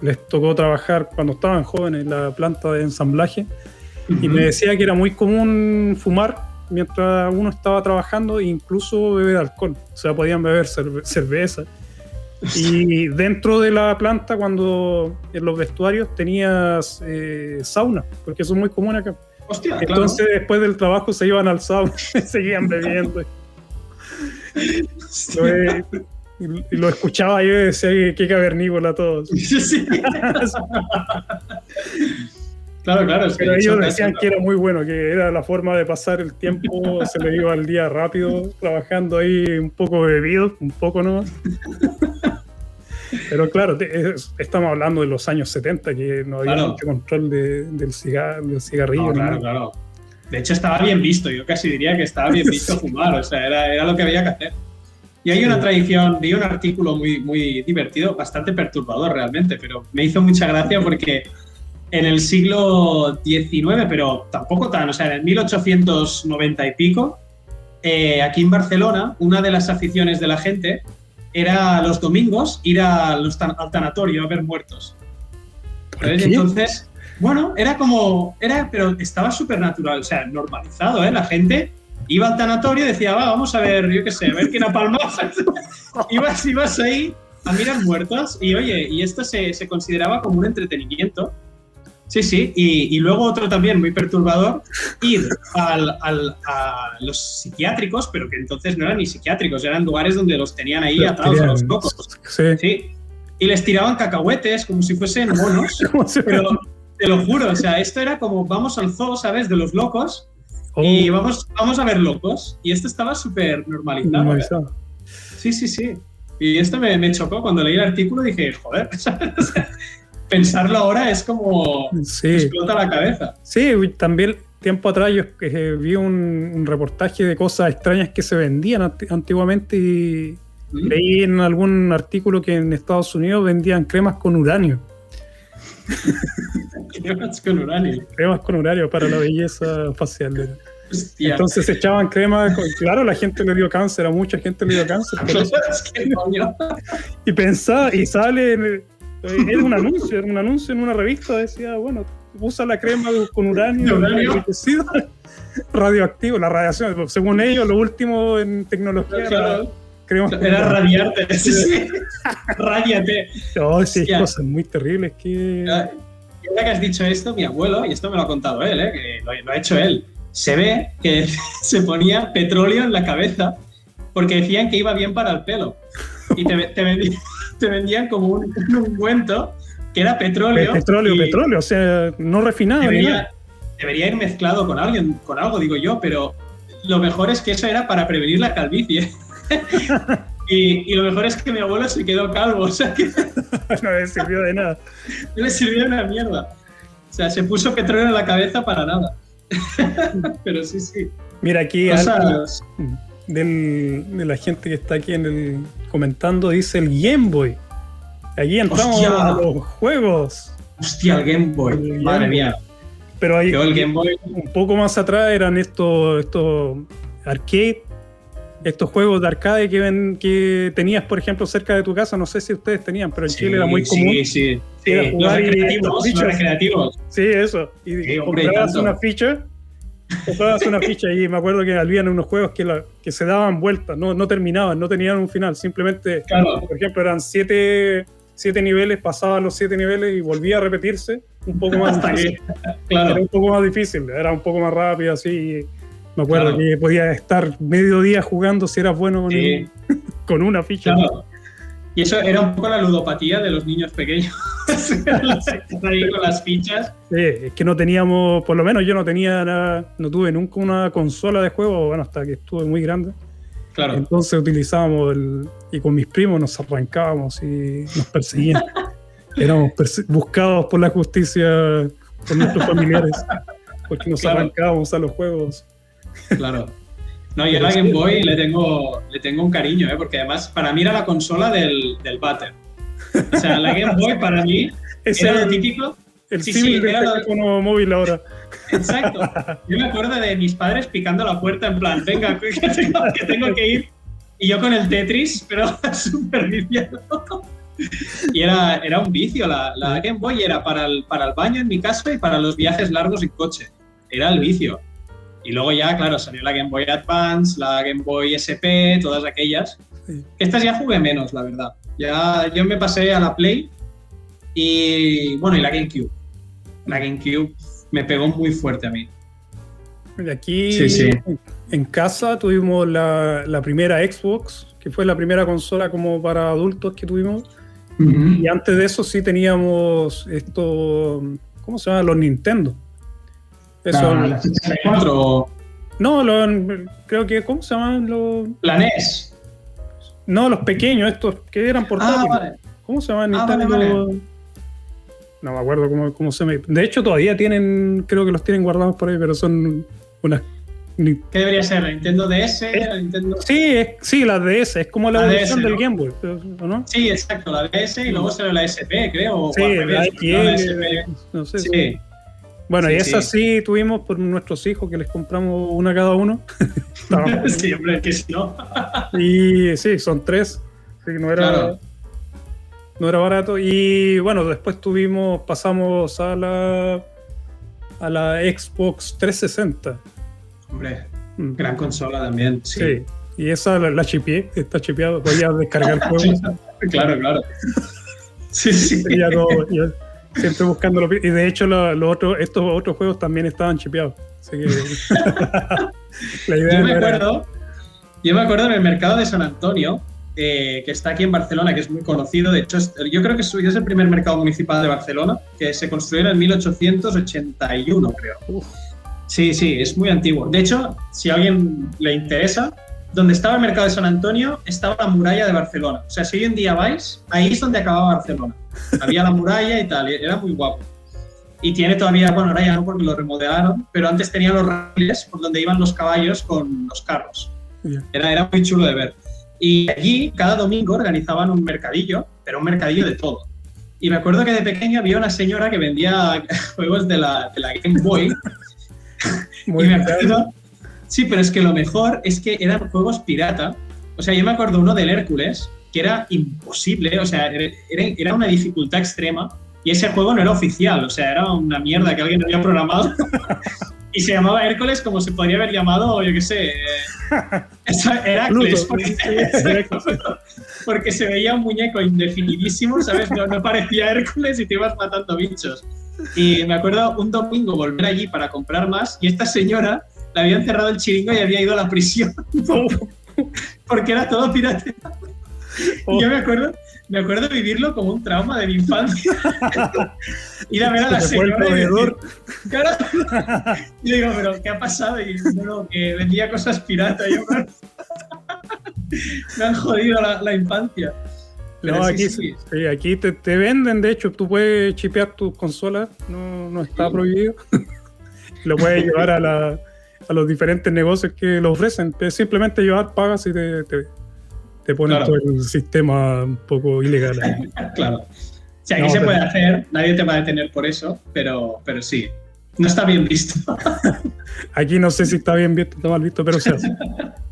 les tocó trabajar cuando estaban jóvenes en la planta de ensamblaje, y me decía que era muy común fumar mientras uno estaba trabajando e incluso beber alcohol, o sea, podían beber cerveza. Y dentro de la planta, cuando en los vestuarios tenías eh, sauna, porque eso es muy común acá. Entonces después del trabajo se iban al sauna y seguían bebiendo. y lo escuchaba yo y decía que cavernícola todos. Sí. claro, claro. Pero ellos decían que era muy bueno, que era la forma de pasar el tiempo, se le iba al día rápido, trabajando ahí un poco bebido, un poco no pero claro, estamos hablando de los años 70, que no había mucho control del, cigarro, del cigarrillo. claro, claro. De hecho, estaba bien visto. Yo casi diría que estaba bien visto fumar. O sea, era, era, lo que había que hacer. Y hay una tradición, vi un artículo muy, muy divertido, bastante perturbador realmente, pero me hizo mucha gracia porque en el siglo XIX, pero tampoco tan, o sea, en el 1890 y pico, eh, aquí en Barcelona, una de las aficiones de la gente era los domingos ir a al tanatorio a ver muertos. Entonces, bueno, era como, era, pero estaba súper natural, o sea, normalizado, ¿eh? La gente iba al tanatorio y decía, va, vamos a ver, yo qué sé, a ver quién ha palmado. ibas, ibas ahí a mirar muertos y oye, y esto se, se consideraba como un entretenimiento. Sí, sí, y, luego otro también muy perturbador, ir al, a los psiquiátricos, pero que entonces no eran ni psiquiátricos, eran lugares donde los tenían ahí atados a los locos. Sí. Y les tiraban cacahuetes como si fuesen monos, pero te lo juro, o sea, esto era como vamos al zoo, ¿sabes? De los locos, y oh. vamos, vamos a ver locos, y esto estaba súper normalizado. Sí, sí, sí. Y esto me, me, chocó cuando leí el artículo, dije, joder, pensarlo ahora es como explota la cabeza. Sí, también tiempo atrás yo eh, vi un, reportaje de cosas extrañas que se vendían antiguamente y ¿Mm? leí en algún artículo que en Estados Unidos vendían cremas con uranio. cremas con uranio. Cremas con uranio para la belleza facial. Entonces se echaban crema, claro, la gente le dio cáncer, a mucha gente le dio cáncer. y pensaba, y sale era un anuncio, era un anuncio en una revista, decía, bueno, usa la crema con uranio, radioactivo, la radiación, según ellos, lo último en tecnología era, era radiarte, sí, sí. Radiate. Oh, sí, cosas muy terribles que... Ya, que has dicho esto, mi abuelo, y esto me lo ha contado él, ¿eh? que lo, ha hecho él, se ve que se ponía petróleo en la cabeza porque decían que iba bien para el pelo. Y te, te, te vendían como un, ungüento que era petróleo. Petróleo, petróleo, o sea, no refinado. Debería, debería, ir mezclado con alguien, con algo, digo yo, pero lo mejor es que eso era para prevenir la calvicie. y, lo mejor es que mi abuelo se quedó calvo, o sea que... no le sirvió de nada. No le sirvió de una mierda. O sea, se puso petróleo en la cabeza para nada. pero sí, sí. Mira, aquí de la gente que está aquí en el comentando dice el Game Boy. Allí entramos a los juegos. Hostia, el Game Boy. Madre mía. Pero ahí un poco más atrás eran estos, estos arcade, estos juegos de arcade que, ven, que tenías, por ejemplo, cerca de tu casa. No sé si ustedes tenían, pero en Chile era muy común. Sí, sí. los recreativos, Sí, eso. Y comprabas una ficha Comprabas una ficha y me acuerdo que habían unos juegos que, que se daban vueltas, no, no terminaban, no tenían un final, simplemente, por ejemplo, eran siete, siete niveles, pasaban los siete niveles y volvía a repetirse un poco más difícil. Era un poco más difícil, era un poco más rápido así. Me acuerdo que podía estar medio día jugando si eras bueno con, una ficha. Y eso era un poco la ludopatía de los niños pequeños. ahí con las fichas. Sí, es que no teníamos, por lo menos yo no tenía, nada, no tuve nunca una consola de juego, bueno, hasta que estuve muy grande. Claro. Entonces utilizábamos el, y con mis primos nos arrancábamos y nos perseguían. Éramos buscados por la justicia por nuestros familiares, porque nos arrancábamos a los juegos. Claro. No, y a la Game Boy le tengo, le tengo un cariño, ¿eh? porque además para mí era la consola del, del váter. O sea, la Game Boy para mí era lo típico. El sí, sí, era teléfono móvil ahora. Exacto. Yo me acuerdo de mis padres picando la puerta en plan, venga, que tengo que, tengo que ir. Y yo con el Tetris, pero súper viciado. Y era, era un vicio. La, la, Game Boy era para el, para el baño en mi casa y para los viajes largos en coche. Era el vicio. Y luego ya, claro, salió la Game Boy Advance, la Game Boy SP, todas aquellas. Estas ya jugué menos, la verdad. Ya yo me pasé a la Play y bueno, y la GameCube. La GameCube me pegó muy fuerte a mí. Aquí en casa tuvimos la, la, primera Xbox, que fue la primera consola como para adultos que tuvimos. Y antes de eso sí teníamos esto, ¿cómo se llama? Los Nintendo. Eso, la, 64. No, creo que, ¿cómo se llaman los? La NES. No, los pequeños, estos que eran portátiles. Ah, ¿Cómo se llaman? Ah, Nintendo. No me acuerdo cómo, cómo se me. De hecho, todavía tienen, creo que los tienen guardados por ahí, pero son unas ¿Qué debería ser? ¿La Nintendo DS? ¿La Nintendo... Sí, es, sí, la DS, es como la, versión del Game Boy, ¿no? Sí, exacto, la DS y luego será la SP, creo. Sí, la XL, no sé. Sí. Bueno, y esa sí. tuvimos por nuestros hijos, que les compramos una cada uno. sí, hombre, que si no. y sí, son tres. Así que no era, no era barato. Y bueno, después tuvimos, pasamos a la, a la Xbox 360. Hombre, mm. gran consola también. Sí. Y esa la, la chipié, está chipeado, voy a descargar juegos. claro, claro. Sí, sí. Ya Siempre buscando Y de hecho, lo, estos otros juegos también estaban chipeados. Así que. la idea yo, me acuerdo, yo me acuerdo en el mercado de San Antonio, eh, que está aquí en Barcelona, que es muy conocido. De hecho, yo creo que es, el primer mercado municipal de Barcelona, que se construyó en 1881, creo. Sí, sí, es muy antiguo. De hecho, si a alguien le interesa, donde estaba el mercado de San Antonio estaba la muralla de Barcelona. O sea, si hoy en día vais, ahí es donde acababa Barcelona. Había la muralla y tal, era muy guapo. Y tiene todavía, bueno, ahora ya no porque lo remodelaron, pero antes tenía los raíles por donde iban los caballos con los carros. Era, era muy chulo de ver. Y allí, cada domingo, organizaban un mercadillo, pero un mercadillo de todo. Y me acuerdo que de pequeño había una señora que vendía juegos de la, de la Game Boy. Muy y me acuerdo, Sí, pero es que lo mejor es que eran juegos pirata. O sea, yo me acuerdo uno del Hércules, que era imposible, o sea, era, una dificultad extrema y ese juego no era oficial, o sea, era una mierda que alguien había programado y se llamaba Hércules como se podría haber llamado, yo qué sé, Hércules, porque, se veía un muñeco indefinidísimo, ¿sabes? No, no parecía Hércules y te ibas matando bichos. Y me acuerdo un domingo volver allí para comprar más y esta señora le habían cerrado el chiringo y había ido a la prisión. porque era todo pirata. Yo me acuerdo, me acuerdo vivirlo como un trauma de mi infancia. Ir a ver a la señora. Y decir, y digo, pero ¿qué ha pasado? Y bueno, que vendía cosas piratas. Yo, me han jodido la, infancia. no, aquí, sí, aquí te, te, venden, de hecho, tú puedes chipear tus consolas, no, no está prohibido. Lo puedes llevar a la, a los diferentes negocios que lo ofrecen. Es simplemente llevar, pagas y te, te, ponen todo el sistema un poco ilegal. claro. Si aquí se puede hacer, nadie te va a detener por eso, pero, pero sí, no está bien visto. aquí no sé si está bien visto o mal visto, pero se hace.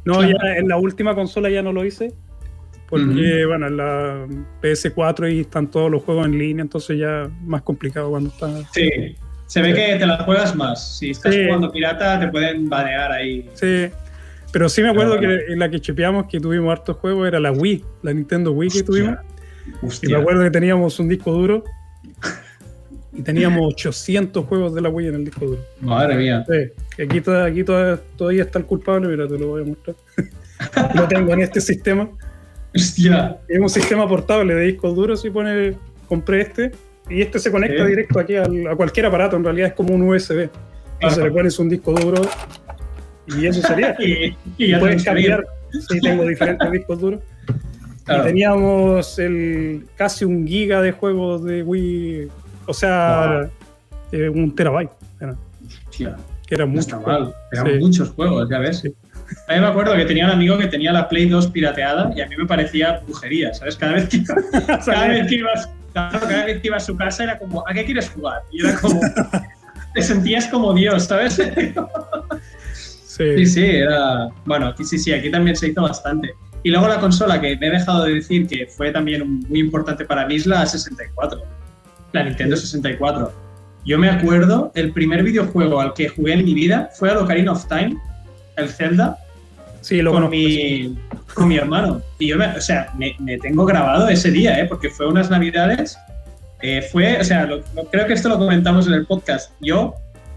No, ya en la última consola ya no lo hice, porque, bueno, en la PS4 y están todos los juegos en línea, entonces ya más complicado cuando está... Sí, se ve que te la juegas más. Si estás jugando pirata, te pueden banear ahí. Sí. Pero sí me acuerdo que en la que chipeamos que tuvimos hartos juegos era la Wii, la Nintendo Wii que tuvimos. Y me acuerdo que teníamos un disco duro y teníamos 800 juegos de la Wii en el disco duro. Madre mía. Sí. Aquí, aquí todavía, está el culpable, mira, te lo voy a mostrar. lo tengo en este sistema. Hostia. Es un sistema portable de discos duros y pone, compré este y este se conecta directo aquí a cualquier aparato, en realidad es como un USB. Entonces le pones un disco duro y eso sería. y, y, puedes cambiar. Sí, tengo diferentes discos duros. Y teníamos el, casi un giga de juegos de Wii, o sea, eh, un terabyte. Era. Que era mucho. mal, eran muchos juegos, ya ves. A mí me acuerdo que tenía un amigo que tenía la Play 2 pirateada y a mí me parecía brujería, ¿sabes? Cada vez que, cada vez que ibas cada vez que iba a su casa era como, ¿a qué quieres jugar? Y era como, te sentías como Dios, ¿sabes? Sí. sí, sí, era. Bueno, aquí sí, sí, aquí también se hizo bastante. Y luego la consola que me he dejado de decir que fue también muy importante para mí es la 64, la Nintendo 64. Yo me acuerdo, el primer videojuego al que jugué en mi vida fue a Ocarina of Time, el Zelda, Sí, lo con mi, con mi hermano. Y yo, me, o sea, me, tengo grabado ese día, ¿eh? porque fue unas navidades. Eh, fue, o sea, creo que esto lo comentamos en el podcast. Yo,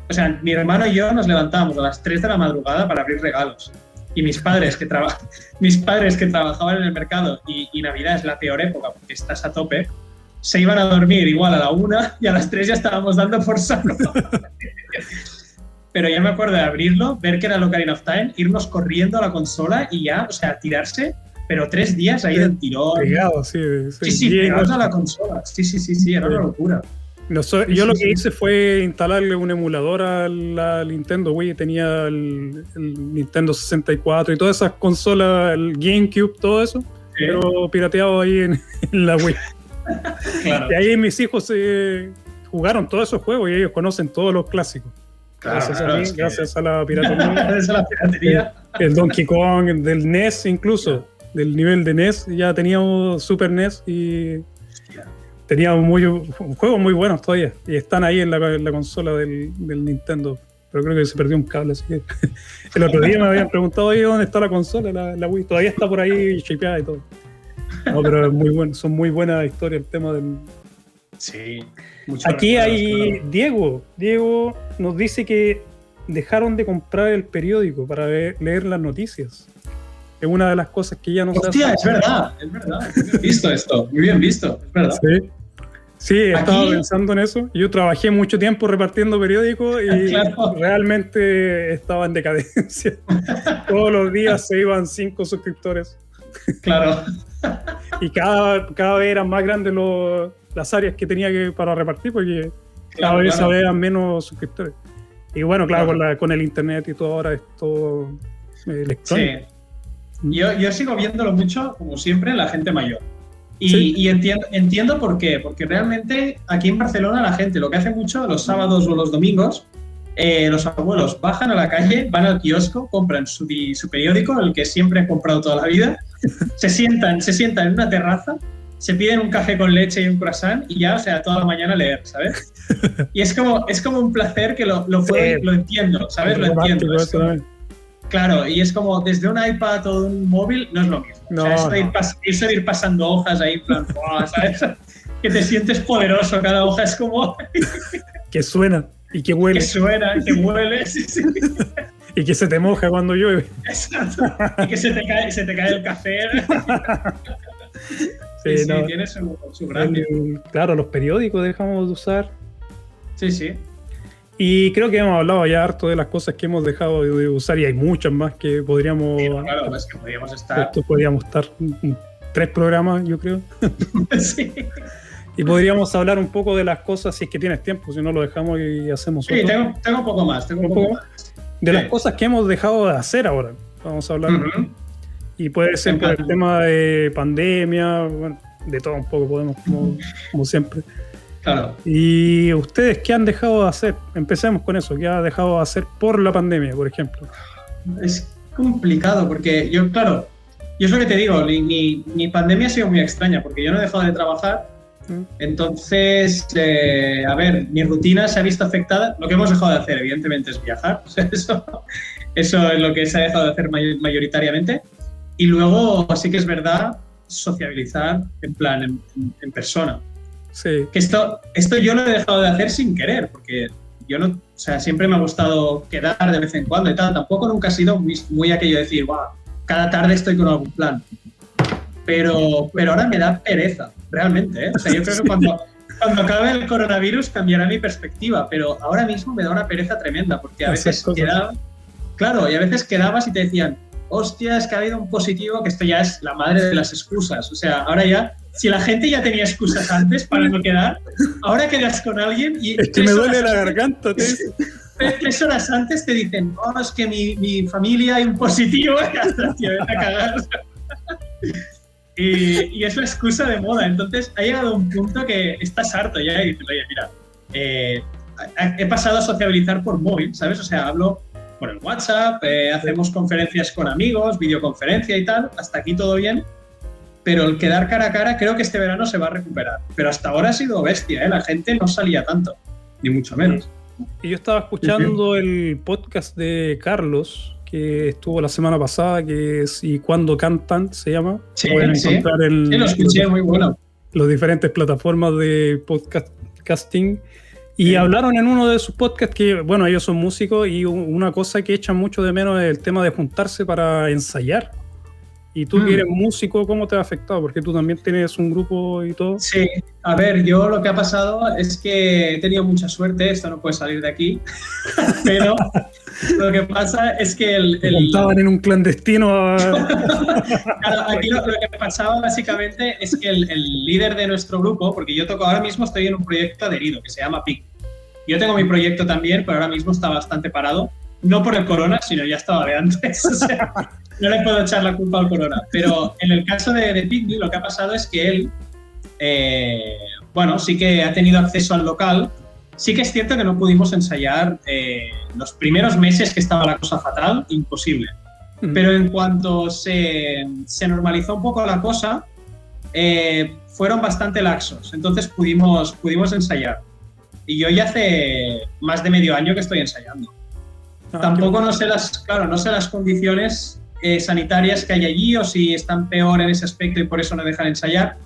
o sea, mi hermano y yo nos levantábamos a las 3 de la madrugada para abrir regalos. Y mis padres que, mis padres que trabajaban en el mercado y, y Navidad es la peor época porque estás a tope, se iban a dormir igual a la una y a las 3 ya estábamos dando por saco. pero ya me acuerdo de abrirlo, ver que era el Ocarina of Time, irnos corriendo a la consola y ya, o sea, tirarse, pero tres días ahí del tirón. Pegado, sí. Sí, sí, sí pegados a la consola. Sí, sí, sí, sí, era una locura. Yo lo que hice fue instalarle un emulador a la Nintendo Wii, tenía el, Nintendo 64 y todas esas consolas, el GameCube, todo eso, pero pirateado ahí en, la Wii. claro. Y ahí mis hijos eh, jugaron todos esos juegos y ellos conocen todos los clásicos. Gracias a mí, gracias a la piratería. El, Donkey Kong, del NES incluso, del nivel de NES, ya teníamos Super NES y teníamos muy, juegos muy buenos todavía. Y están ahí en la, consola del, Nintendo. Pero creo que se perdió un cable, así que el otro día me habían preguntado ahí dónde está la consola, la, Wii. Todavía está por ahí chipeada y todo. No, pero es muy bueno, son muy buenas historias el tema del, Sí. Aquí hay Diego. Diego nos dice que dejaron de comprar el periódico para leer las noticias. Es una de las cosas que ya no Hostia, es verdad, es verdad. He visto esto, muy bien visto, es verdad. Sí. Sí, estaba pensando en eso. Yo trabajé mucho tiempo repartiendo periódicos y realmente estaba en decadencia. Todos los días se iban cinco suscriptores. Claro. y cada, cada vez eran más grandes las áreas que tenía que, para repartir porque cada vez había menos suscriptores. Y bueno, claro, Con, el internet y todo ahora es todo eh, electrónico. Sí. Yo, yo sigo viéndolo mucho, como siempre, la gente mayor. Y, entiendo, entiendo por qué, porque realmente aquí en Barcelona la gente lo que hace mucho los sábados o los domingos, eh, los abuelos bajan a la calle, van al kiosco, compran su, su, periódico, el que siempre han comprado toda la vida, se sientan, se sientan en una terraza, se piden un café con leche y un croissant y ya, o sea, toda la mañana leer, ¿sabes? Y es como, es como un placer que lo, lo, lo entiendo, ¿sabes? Lo entiendo. Claro, y es como desde un iPad o un móvil no es lo mismo. No, o sea, eso, de ir pasando hojas ahí, en plan, ¿sabes? que te sientes poderoso, cada hoja es como... que suena y que huele. Que suena, que huele, sí, sí. y que se te moja cuando llueve. Exacto. Y que se te cae, se te cae el café. sí, sí, tiene su, su gracia. claro, los periódicos dejamos de usar. Sí, sí. Y creo que hemos hablado ya harto de las cosas que hemos dejado de usar y hay muchas más que podríamos. claro, es que podríamos estar. Esto podríamos estar tres programas, yo creo. sí. Y podríamos hablar un poco de las cosas si es que tienes tiempo, si no lo dejamos y hacemos Sí, tengo, tengo, un poco más. Tengo un, poco, más. De las cosas que hemos dejado de hacer ahora. Vamos a hablar. Y puede ser por el tema de pandemia, bueno, de todo un poco podemos, como, como siempre. Claro. ¿Y ustedes qué han dejado de hacer? Empecemos con eso. ¿Qué ha dejado de hacer por la pandemia, por ejemplo? Es complicado porque yo, claro, yo es lo que te digo, mi, mi pandemia ha sido muy extraña porque yo no he dejado de trabajar. Mm. Entonces, eh, a ver, mi rutina se ha visto afectada. Lo que hemos dejado de hacer, evidentemente, es viajar. eso, eso es lo que se ha dejado de hacer mayoritariamente. Y luego, sí que es verdad, sociabilizar en plan, en, en persona. Sí. Que esto, esto yo lo he dejado de hacer sin querer, porque yo no, o sea, siempre me ha gustado quedar de vez en cuando y tal. Tampoco nunca ha sido muy, aquello de decir, wow, cada tarde estoy con algún plan. Pero, pero ahora me da pereza, realmente. ¿eh? O sea, yo creo que cuando, cuando acabe el coronavirus cambiará mi perspectiva, pero ahora mismo me da una pereza tremenda, porque a veces quedaba, claro, y a veces quedabas y te decían, hostia, es que ha habido un positivo, que esto ya es la madre de las excusas. O sea, ahora ya si la gente ya tenía excusas antes para no quedar, ahora quedas con alguien y... Es que me duele la garganta. Tres, horas antes te dicen, oh, es que mi, mi familia hay un positivo, y hasta, tío, a cagar. Y, y, es la excusa de moda. Entonces ha llegado un punto que estás harto ya y dices, oye, mira, eh, he pasado a sociabilizar por móvil, ¿sabes? O sea, hablo por el WhatsApp, eh, hacemos conferencias con amigos, videoconferencia y tal, hasta aquí todo bien pero el quedar cara a cara creo que este verano se va a recuperar. Pero hasta ahora ha sido bestia, ¿eh? la gente no salía tanto, ni mucho menos. Y yo estaba escuchando el podcast de Carlos, que estuvo la semana pasada, que es Y cuando cantan, se llama. Sí, Pueden encontrar en sí, lo escuché, muy bueno. Las diferentes plataformas de podcasting. Y hablaron en uno de sus podcasts que, bueno, ellos son músicos y una cosa que echan mucho de menos es el tema de juntarse para ensayar. Y tú que mm. eres músico, ¿cómo te ha afectado? Porque tú también tienes un grupo y todo. Sí, a ver, yo lo que ha pasado es que he tenido mucha suerte, esto no puede salir de aquí, pero lo que pasa es que el... el... Estaban en un clandestino. aquí lo, que pasaba básicamente es que el, el, líder de nuestro grupo, porque yo toco ahora mismo, estoy en un proyecto adherido que se llama PIC. Yo tengo mi proyecto también, pero ahora mismo está bastante parado. No por el corona, sino ya estaba de antes. O sea, no le puedo echar la culpa al corona. Pero en el caso de, de lo que ha pasado es que él, eh, bueno, sí que ha tenido acceso al local. Sí que es cierto que no pudimos ensayar eh, los primeros meses que estaba la cosa fatal, imposible. Pero en cuanto se, se, normalizó un poco la cosa, eh, fueron bastante laxos. Entonces pudimos, pudimos ensayar. Y yo ya hace más de medio año que estoy ensayando. Ah, Tampoco no sé las, claro, no sé las condiciones eh, sanitarias que hay allí o si están peor en ese aspecto y por eso no dejan ensayar.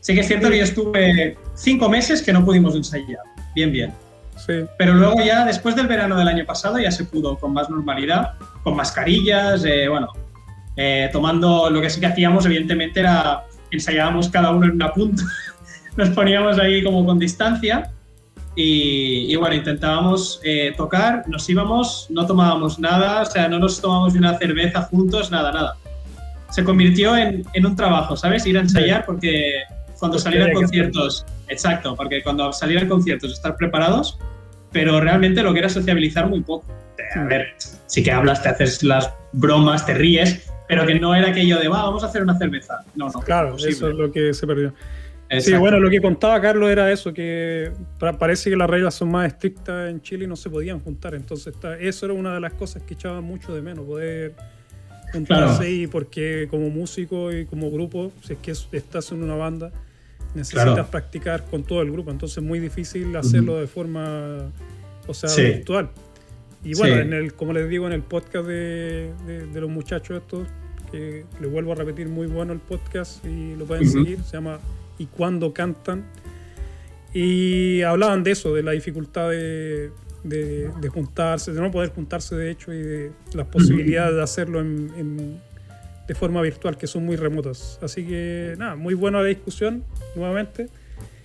Sí que es cierto que yo estuve cinco meses que no pudimos ensayar. Bien, bien. Sí. Pero luego ya, después del verano del año pasado, ya se pudo con más normalidad, con mascarillas, eh, bueno, eh, tomando lo que sí que hacíamos, evidentemente, era ensayábamos cada uno en una punta, nos poníamos ahí como con distancia y, bueno, intentábamos eh, tocar, nos íbamos, no tomábamos nada, o sea, no nos tomábamos una cerveza juntos, nada, nada. Se convirtió en, en un trabajo, ¿sabes? Ir a ensayar porque cuando salieran conciertos, exacto, porque cuando salieran conciertos estar preparados, pero realmente lo que era sociabilizar muy poco. A ver, sí que hablas, te haces las bromas, te ríes, pero que no era aquello de, Va, vamos a hacer una cerveza. No, no. Claro, eso es lo que se perdió. Sí, bueno, lo que contaba Carlos era eso, que parece que las reglas son más estrictas en Chile y no se podían juntar. Entonces, eso era una de las cosas que echaba mucho de menos, poder juntarse y porque como músico y como grupo, si es que estás en una banda, necesitas practicar con todo el grupo. Entonces, es muy difícil hacerlo de forma, o sea, virtual. Y bueno, en el, como les digo en el podcast de, de, los muchachos estos, que les vuelvo a repetir, muy bueno el podcast y lo pueden seguir, se llama Y cuando cantan. Y hablaban de eso, de la dificultad de, de, juntarse, de no poder juntarse de hecho y de las posibilidades de hacerlo en, de forma virtual, que son muy remotas. Así que nada, muy buena la discusión nuevamente.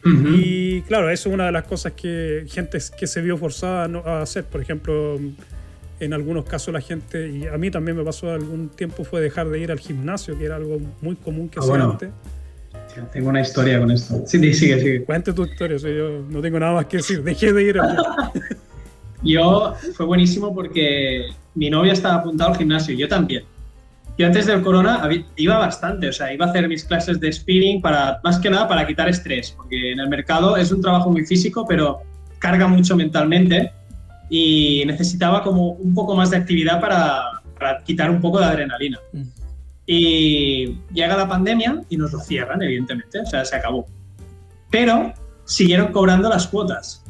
Y claro, eso es una de las cosas que gente que se vio forzada a hacer. Por ejemplo, en algunos casos la gente, y a mí también me pasó algún tiempo, fue dejar de ir al gimnasio, que era algo muy común que ah, hacía antes. Tengo una historia con esto. Sí, sigue, sigue. Cuente tu historia, yo no tengo nada más que decir. Dejé de ir al Yo, fue buenísimo porque mi novia estaba apuntado al gimnasio, yo también. Yo antes del corona iba bastante, o sea, iba a hacer mis clases de spinning para, más que nada para quitar estrés, porque en el mercado es un trabajo muy físico, pero carga mucho mentalmente y necesitaba como un poco más de actividad para, para quitar un poco de adrenalina. Mm. Y llega la pandemia y nos lo cierran, evidentemente, o sea, se acabó. Pero siguieron cobrando las cuotas.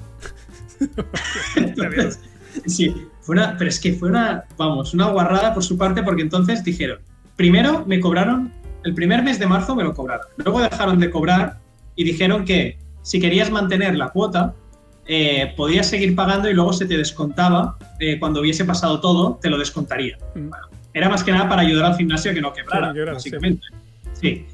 sí, fue una, pero es que fue una, vamos, una guarrada por su parte porque entonces dijeron, primero me cobraron, el primer mes de marzo me lo cobraron, luego dejaron de cobrar y dijeron que si querías mantener la cuota, eh, podías seguir pagando y luego se te descontaba, eh, cuando hubiese pasado todo, te lo descontaría. Mm. Era más que nada para ayudar al gimnasio a que no quebrara, básicamente. Sí.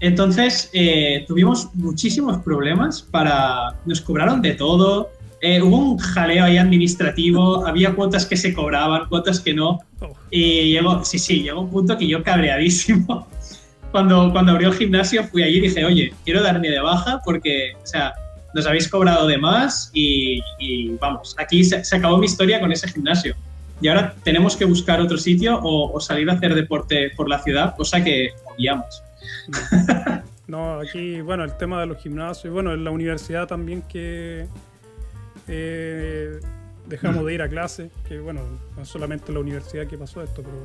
Entonces, eh, tuvimos muchísimos problemas para... Nos cobraron de todo, eh, hubo un jaleo ahí administrativo, había cuotas que se cobraban, cuotas que no. Oh. Y llegó, sí, sí, llegó un punto que yo cabreadísimo. Cuando, cuando abrió el gimnasio fui allí y dije, oye, quiero darme de baja porque, o sea, nos habéis cobrado de más y, vamos, aquí se, acabó mi historia con ese gimnasio. Y ahora tenemos que buscar otro sitio o, salir a hacer deporte por la ciudad, cosa que odiamos. No, aquí, bueno, el tema de los gimnasios, bueno, en la universidad también que eh, dejamos de ir a clase, que bueno, no es solamente la universidad que pasó esto, pero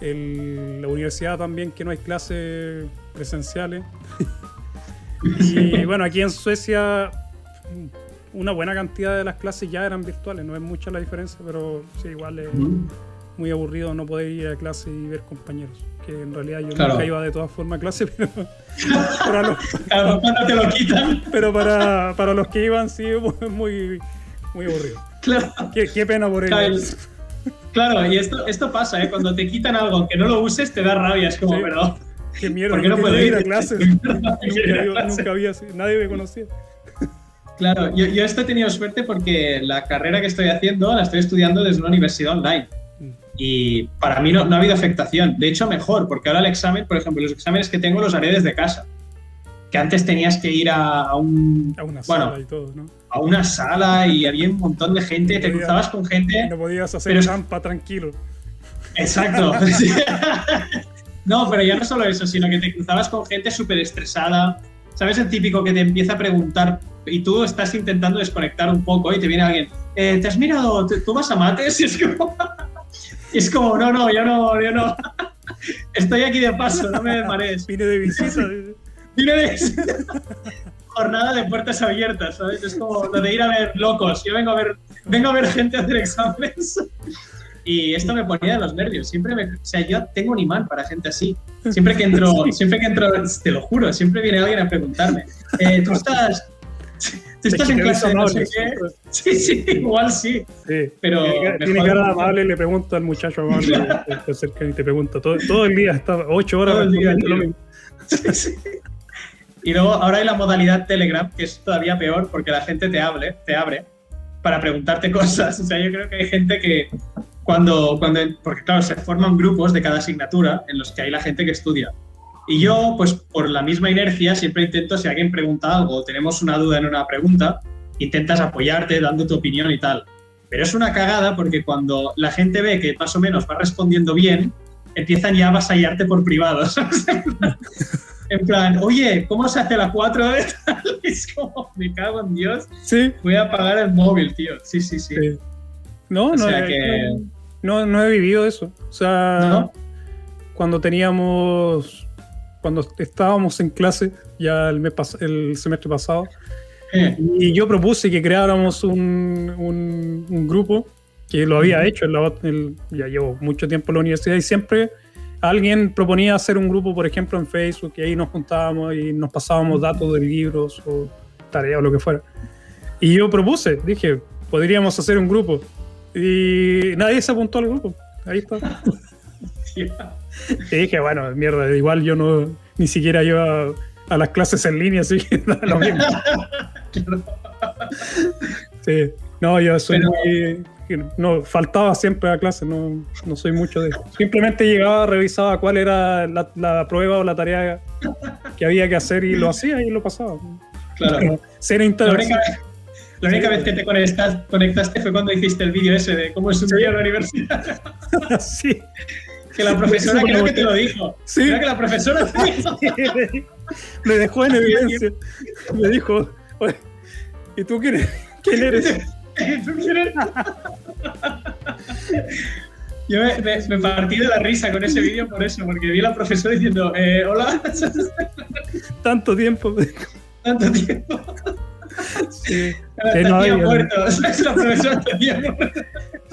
la universidad también que no hay clases presenciales. y bueno, aquí en Suecia una buena cantidad de las clases ya eran virtuales, no es mucha la diferencia, pero sí, igual es muy aburrido no poder ir a clase y ver compañeros. Que en realidad yo nunca iba de todas formas a clase, pero para los, te lo quitan. Pero para, para, los que iban sí es muy, muy aburrido. Claro. Qué, pena por ellos. Claro, y esto, esto pasa, ¿eh? cuando te quitan algo que no lo uses te da rabia, es como, pero... Qué mierda, ¿por qué no puedo ir a clase? nunca había, nadie me conocía. Claro, yo, yo esto he tenido suerte porque la carrera que estoy haciendo la estoy estudiando desde una universidad online. Y para mí no, no, ha habido afectación. De hecho, mejor, porque ahora el examen, por ejemplo, los exámenes que tengo los haré desde casa. Que antes tenías que ir a, un. A una sala y todo, ¿no? A una sala y había un montón de gente, te cruzabas con gente. No podías hacer pero... champa tranquilo. Exacto. no, pero ya no solo eso, sino que te cruzabas con gente súper estresada. ¿Sabes el típico que te empieza a preguntar y tú estás intentando desconectar un poco y te viene alguien, eh, ¿te has mirado? ¿Tú vas a mates? Y es como. Y es como, no, no, yo no, yo no. Estoy aquí de paso, no me marees. Vine de visita. Vine de visita. Jornada de puertas abiertas, ¿sabes? Es como lo de ir a ver locos. Yo vengo a ver, vengo a ver gente hacer exámenes. Y esto me ponía de los nervios. Siempre me, o sea, yo tengo un imán para gente así. Siempre que entro, siempre que entro, te lo juro, siempre viene alguien a preguntarme, eh, ¿tú estás, ¿tú estás en clase no sé qué? Sí, sí, igual sí. sí. Pero tiene, cara de amable, le pregunto al muchacho amable y te pregunta todo, todo el día, hasta ocho horas todo el día, lo mismo. Sí, sí. Y luego ahora hay la modalidad Telegram, que es todavía peor porque la gente te, hable, te abre para preguntarte cosas. O sea, yo creo que hay gente que cuando, cuando, porque claro, se forman grupos de cada asignatura en los que hay la gente que estudia. Y yo, pues por la misma inercia, siempre intento, si alguien pregunta algo o tenemos una duda en una pregunta, intentas apoyarte dando tu opinión y tal. Pero es una cagada porque cuando la gente ve que más o menos va respondiendo bien, empiezan ya a vasallarte por privado. en plan, oye, ¿cómo se hace la 4 de Es como, me cago en Dios. Sí. Voy a apagar el móvil, tío. Sí, sí, sí. No, no, no, no, he vivido eso. O sea, cuando teníamos, cuando estábamos en clase, ya el, mes el semestre pasado, eh. y yo propuse que creáramos un, un, grupo que lo había hecho, en ya llevo mucho tiempo en la universidad y siempre alguien proponía hacer un grupo, por ejemplo, en Facebook, y ahí nos juntábamos y nos pasábamos datos de libros o tareas o lo que fuera. Y yo propuse, dije, podríamos hacer un grupo. Y nadie se apuntó al grupo. Ahí está. y dije, bueno, mierda, igual yo no, ni siquiera iba a, las clases en línea, así que lo mismo. sí, no, yo soy muy no faltaba siempre a clase, no, no soy mucho de eso. Simplemente llegaba, revisaba cuál era la, prueba o la tarea que había que hacer y lo hacía y lo pasaba. Claro. Ser la única, la única vez que te conectaste fue cuando hiciste el vídeo ese de cómo es un día en la universidad. sí. Que la profesora creo que te lo dijo. Sí. Creo que la profesora te dijo. Me dejó en evidencia. Me dijo, ¿y tú quién eres? ¿Quién eres? Yo me, partí de la risa con ese vídeo por eso, porque vi a la profesora diciendo, eh, hola. Tanto tiempo. Tanto tiempo. Sí. Que no había muerto. la.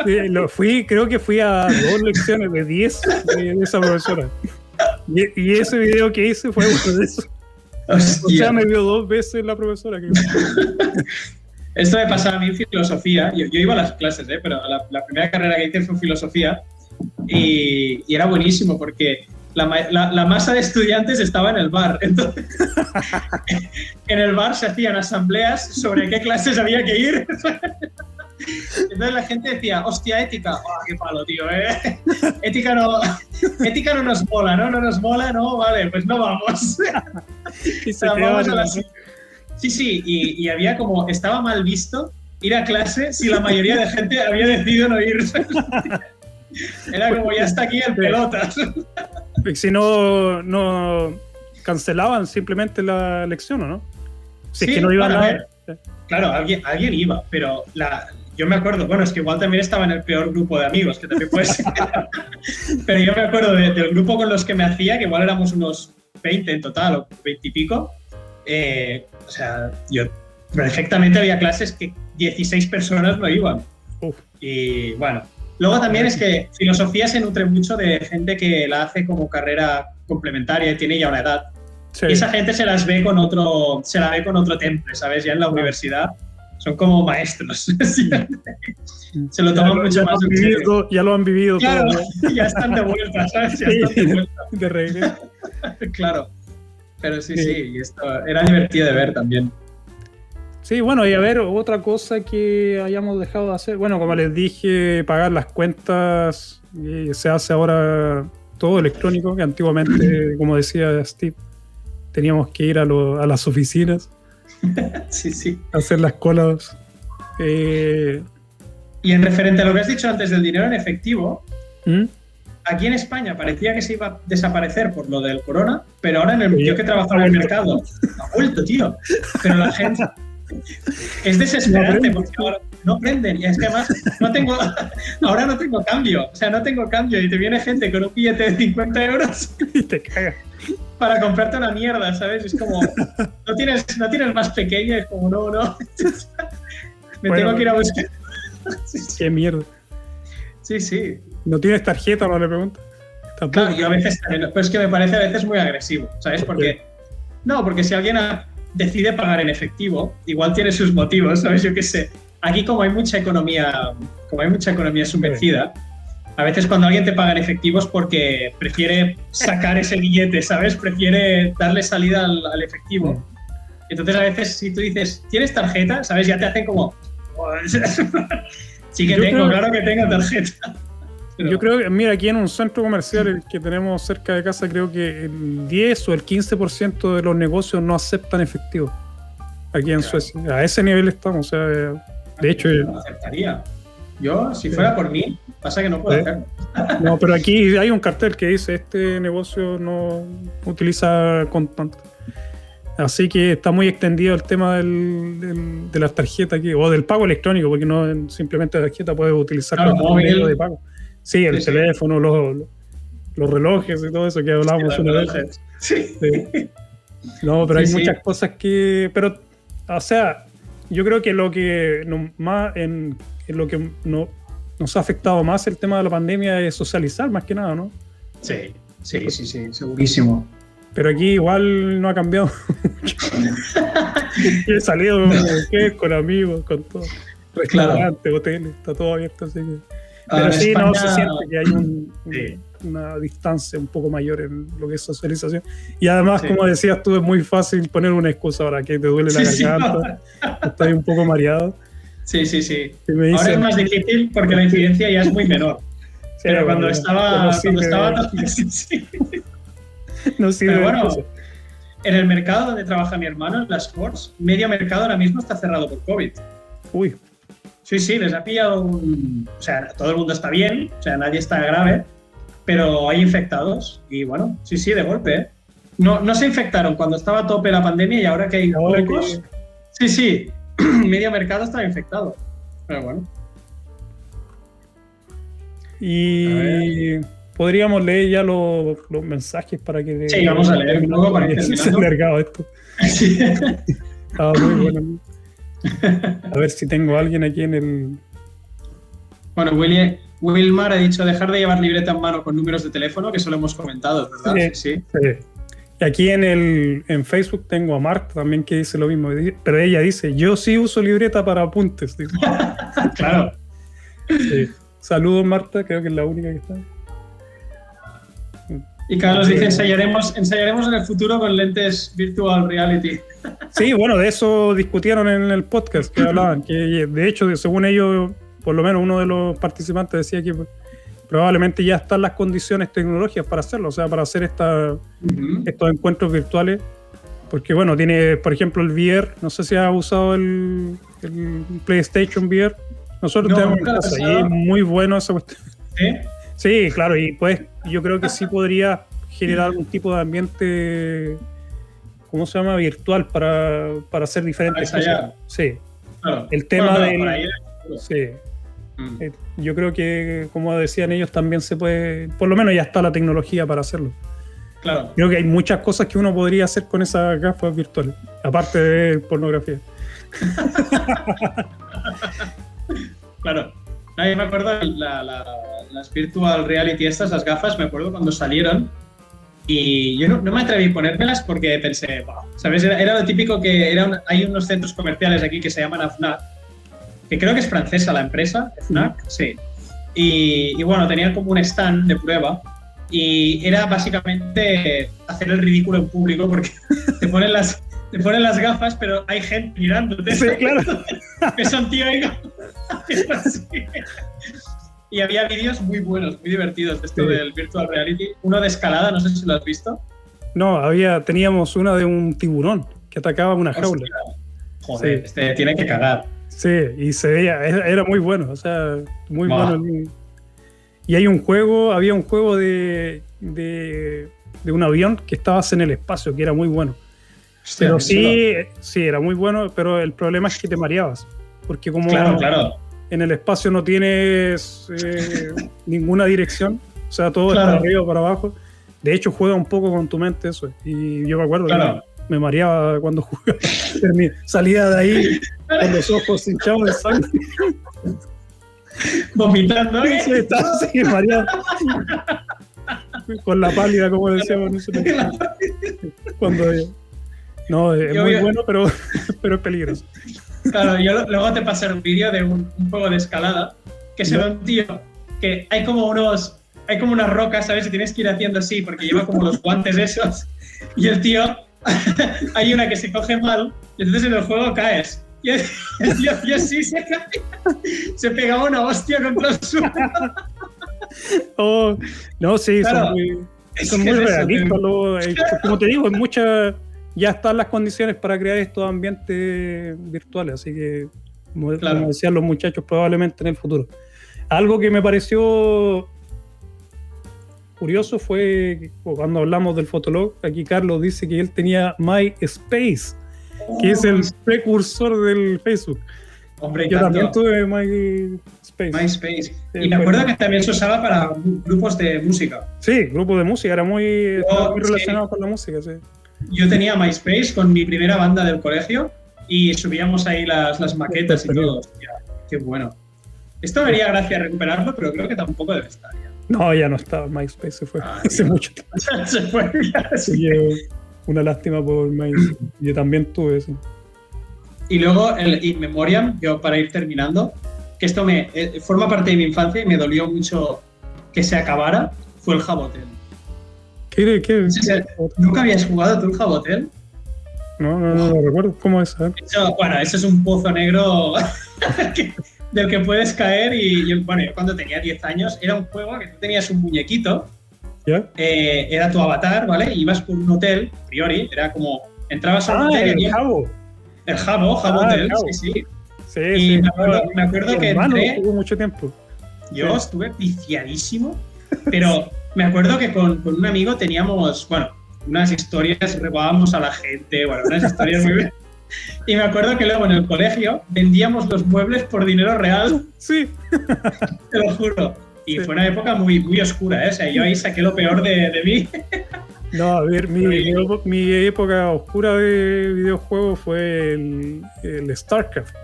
Sí, lo fui, creo que fui a dos lecciones de 10 de esa profesora. Y, ese video que hice fue uno de esos. O sea, me vio dos veces la profesora. Que... Esto me pasaba a mí en filosofía. Yo, iba a las clases, ¿eh? pero la, primera carrera que hice fue filosofía y, era buenísimo porque la, masa de estudiantes estaba en el bar. Entonces, en el bar se hacían asambleas sobre qué clases había que ir. Entonces la gente decía, hostia, ética. Oh, qué palo, tío, ¿eh? Ética no, ética no nos mola, ¿no? No nos mola, no, vale, pues no vamos. Y se vamos a la, Sí, sí, y, había como, estaba mal visto ir a clase si la mayoría de gente había decidido no ir. Era como, ya está aquí el pelota. Si no, no cancelaban simplemente la lección, ¿o no? Si es que no iban a ver. Claro, alguien, alguien iba, pero la, yo me acuerdo, bueno, es que igual también estaba en el peor grupo de amigos, que también puede ser. pero yo me acuerdo del grupo con los que me hacía, que igual éramos unos 20 en total, o 20 y pico. Eh, o sea, yo perfectamente había clases que 16 personas no iban. Y bueno, luego también es que filosofía se nutre mucho de gente que la hace como carrera complementaria y tiene ya una edad. Y esa gente se las ve con otro, se la ve con otro temple, ¿sabes? Ya en la universidad son como maestros. se lo toman mucho más vivido, Ya lo han vivido. Claro, ya están de vuelta, ¿sabes? Ya están de vuelta. De regreso. claro. Pero sí, sí, y esto era divertido de ver también. Sí, bueno, y a ver, otra cosa que hayamos dejado de hacer. Bueno, como les dije, pagar las cuentas eh, se hace ahora todo electrónico, que antiguamente, como decía Steve, teníamos que ir a, las oficinas. sí, sí. hacer las colas. Eh, y en referente a lo que has dicho antes del dinero en efectivo, ¿Mm? aquí en España parecía que se iba a desaparecer por lo del corona, pero ahora en el yo que trabajaba en el mercado, ha vuelto, tío. Pero la gente es desesperante porque ahora no prenden y es que además no tengo, ahora no tengo cambio, o sea, no tengo cambio y te viene gente con un billete de 50 euros y te caga. Para comprarte una mierda, ¿sabes? Es como, no tienes, no tienes más pequeña, es como, no, no. Me tengo que ir a buscar. Qué mierda. Sí, sí. ¿No tienes tarjeta? No le pregunto. Claro, yo a veces, pero es que me parece a veces muy agresivo, ¿sabes? Porque, no, porque si alguien decide pagar en efectivo, igual tiene sus motivos, ¿sabes? Yo qué sé. Aquí como hay mucha economía, como hay mucha economía subvencida, a veces cuando alguien te paga en efectivo es porque prefiere sacar ese billete, ¿sabes? Prefiere darle salida al, efectivo. Entonces a veces si tú dices, ¿tienes tarjeta? ¿Sabes? Ya te hacen como... sí que tengo, claro que tengo tarjeta. Yo creo que, mira, aquí en un centro comercial que tenemos cerca de casa, creo que el 10 o el 15% de los negocios no aceptan efectivo. Aquí en Suecia. A ese nivel estamos. O sea, de hecho. No aceptaría. Yo, si fuera por mí, pasa que no puedo hacerlo. No, pero aquí hay un cartel que dice: este negocio no utiliza contante. Así que está muy extendido el tema del, de las tarjetas aquí, o del pago electrónico, porque no simplemente la tarjeta puede utilizar como medio de pago. Sí, el teléfono, Los, los, relojes y todo eso que hablábamos una vez. Sí. No, pero hay muchas cosas que. Pero, o sea, yo creo que lo que más en, lo que no, nos ha afectado más el tema de la pandemia es socializar más que nada, ¿no? Sí, sí, sí, sí, segurísimo. Pero aquí igual no ha cambiado mucho. He salido con amigos, con todo. Restaurantes, hoteles, está todo abierto, así que. Pero sí, no se siente que hay una distancia un poco mayor en lo que es socialización. Y además, como decías tú, es muy fácil poner una excusa ahora que te duele la garganta, estás un poco mareado. Sí, sí, sí. ahora es más difícil porque la incidencia ya es muy menor. pero cuando estaba. Cuando estaba no sirve pero bueno, en el mercado donde trabaja mi hermano, en las Sports, medio mercado ahora mismo está cerrado por COVID. Uy. Sí, sí, les ha pillado un... O sea, todo el mundo está bien, o sea, nadie está grave, pero hay infectados y bueno, sí, sí, de golpe. ¿eh? No, no se infectaron cuando estaba a tope la pandemia y ahora que hay pocos... Sí, sí, medio mercado está infectado, pero bueno. Y podríamos leer ya los, los, mensajes para que... Sí, vamos a leer un poco para que se esto. Sí. Estaba muy bueno. A ver si tengo a alguien aquí en el. Bueno, Wilmar ha dicho dejar de llevar libreta en mano con números de teléfono, que eso lo hemos comentado, ¿verdad? Sí. sí. Y aquí en, el, en Facebook tengo a Marta también que dice lo mismo, pero ella dice, yo sí uso libreta para apuntes. claro. Saludos Marta, creo que es la única que está. Y Carlos dice, ensayaremos, ensayaremos en el futuro con lentes virtual reality. Sí, bueno, de eso discutieron en el podcast que hablaban, que de hecho, según ellos, por lo menos uno de los participantes decía que probablemente ya están las condiciones tecnológicas para hacerlo, o sea, para hacer esta, estos encuentros virtuales. Porque bueno, tiene, por ejemplo, el VR, no sé si ha usado el, PlayStation VR. Nosotros tenemos casa y es muy bueno esa cuestión. ¿Sí? Sí, claro, y pues yo creo que sí podría generar algún tipo de ambiente, ¿cómo se llama? Virtual para, para hacer diferentes cosas. Sí. El tema de... Sí. Mm. Eh, yo creo que, como decían ellos, también se puede, por lo menos ya está la tecnología para hacerlo. Claro. Creo que hay muchas cosas que uno podría hacer con esas gafas virtuales, aparte de pornografía. claro. Nadie me acuerdo la, las virtual reality estas, las gafas, me acuerdo cuando salieron y yo no, me atreví a ponérmelas porque pensé, ¿sabes? Era, lo típico que era hay unos centros comerciales aquí que se llaman AFNAC, que creo que es francesa la empresa, AFNAC, sí. Y, y bueno, tenían como un stand de prueba y era básicamente hacer el ridículo en público porque te ponen las, te ponen las gafas, pero hay gente mirándote. Sí, claro. que son tío, y había vídeos muy buenos, muy divertidos de esto del virtual reality. Uno de escalada, no sé si lo has visto. No, había, teníamos una de un tiburón que atacaba una jaula. Joder, este tiene que cagar. Sí, y se veía, era muy bueno, o sea, muy bueno. Y hay un juego, había un juego de, de, de, un avión que estabas en el espacio, que era muy bueno. Pero sí, sí, era muy bueno, pero el problema es que te mareabas. Porque como claro, claro en el espacio no tienes eh, ninguna dirección, o sea, todo está arriba para abajo. De hecho, juega un poco con tu mente eso. Y yo me acuerdo que me, mareaba cuando jugaba. Salía de ahí con los ojos hinchados de sangre. Vomitando. ¿eh? Sí, está así, mareado. Con la pálida, como decíamos. Cuando, no, es Yo muy a- bueno, pero, pero es peligroso. Claro, yo luego te pasaré un vídeo de un, un juego de escalada que se ve un tío que hay como unos. Hay como unas rocas, ¿sabes? Y tienes que ir haciendo así porque lleva como los guantes esos. Y el tío. hay una que se coge mal y entonces en el juego caes. Y el, el tío así, se, se pegaba una hostia contra el suelo. Oh, no, sí, Claro. son muy, son muy realistas. eh, como te digo, en muchas ya están las condiciones para crear estos ambientes virtuales, así que, como, Claro. como decían los muchachos, probablemente en el futuro. Algo que me pareció curioso fue cuando hablamos del Fotolog, aquí Carlos dice que él tenía MySpace, que es el precursor del Facebook. Hombre, Yo también tuve MySpace. MySpace. Sí, Y me acuerdo que también se usaba para grupos de música. Sí, grupo de música, era muy, estaba muy sí. relacionado con la música, sí. Yo tenía MySpace con mi primera banda del colegio y subíamos ahí las, las maquetas y todo. Hostia, qué bueno. Esto me haría gracia recuperarlo, pero creo que tampoco debe estar ya. No, ya no estaba, MySpace se fue Ah, hace mucho tiempo. Se fue ya, sí. que una lástima por MySpace. Yo también tuve eso. Y luego el In Memoriam, yo para ir terminando, que esto me eh, forma parte de mi infancia y me dolió mucho que se acabara, fue el Jabotel. ¿Qué, qué, Sí, sí. ¿Nunca habías jugado tú el Jabotel? No, no, no, lo recuerdo. ¿Cómo es? Eso, bueno, eso es un pozo negro que- del que puedes caer y yo, bueno, yo cuando tenía 10 años era un juego que tú tenías un muñequito, eh, era tu avatar, ¿vale? Y ibas por un hotel, a priori, era como, entrabas a un Ah, hotel y el había- Jabo. el Jabo, Jabo Ah, Hotel, Jabo. sí, sí. Sí, Y sí. me acuerdo, me acuerdo Mi que hermano entré, jugó mucho tiempo. yo Sí. estuve viciadísimo, pero me acuerdo que con, con un amigo teníamos, bueno, unas historias, robábamos a la gente, bueno, unas historias muy... Y me acuerdo que luego en el colegio vendíamos los muebles por dinero real, Sí. te lo juro. Y Sí. fue una época muy, muy oscura, ¿eh? O sea, yo ahí saqué lo peor de, de mí. No, a ver, mi, mi- mi época oscura de videojuegos fue el, el StarCraft.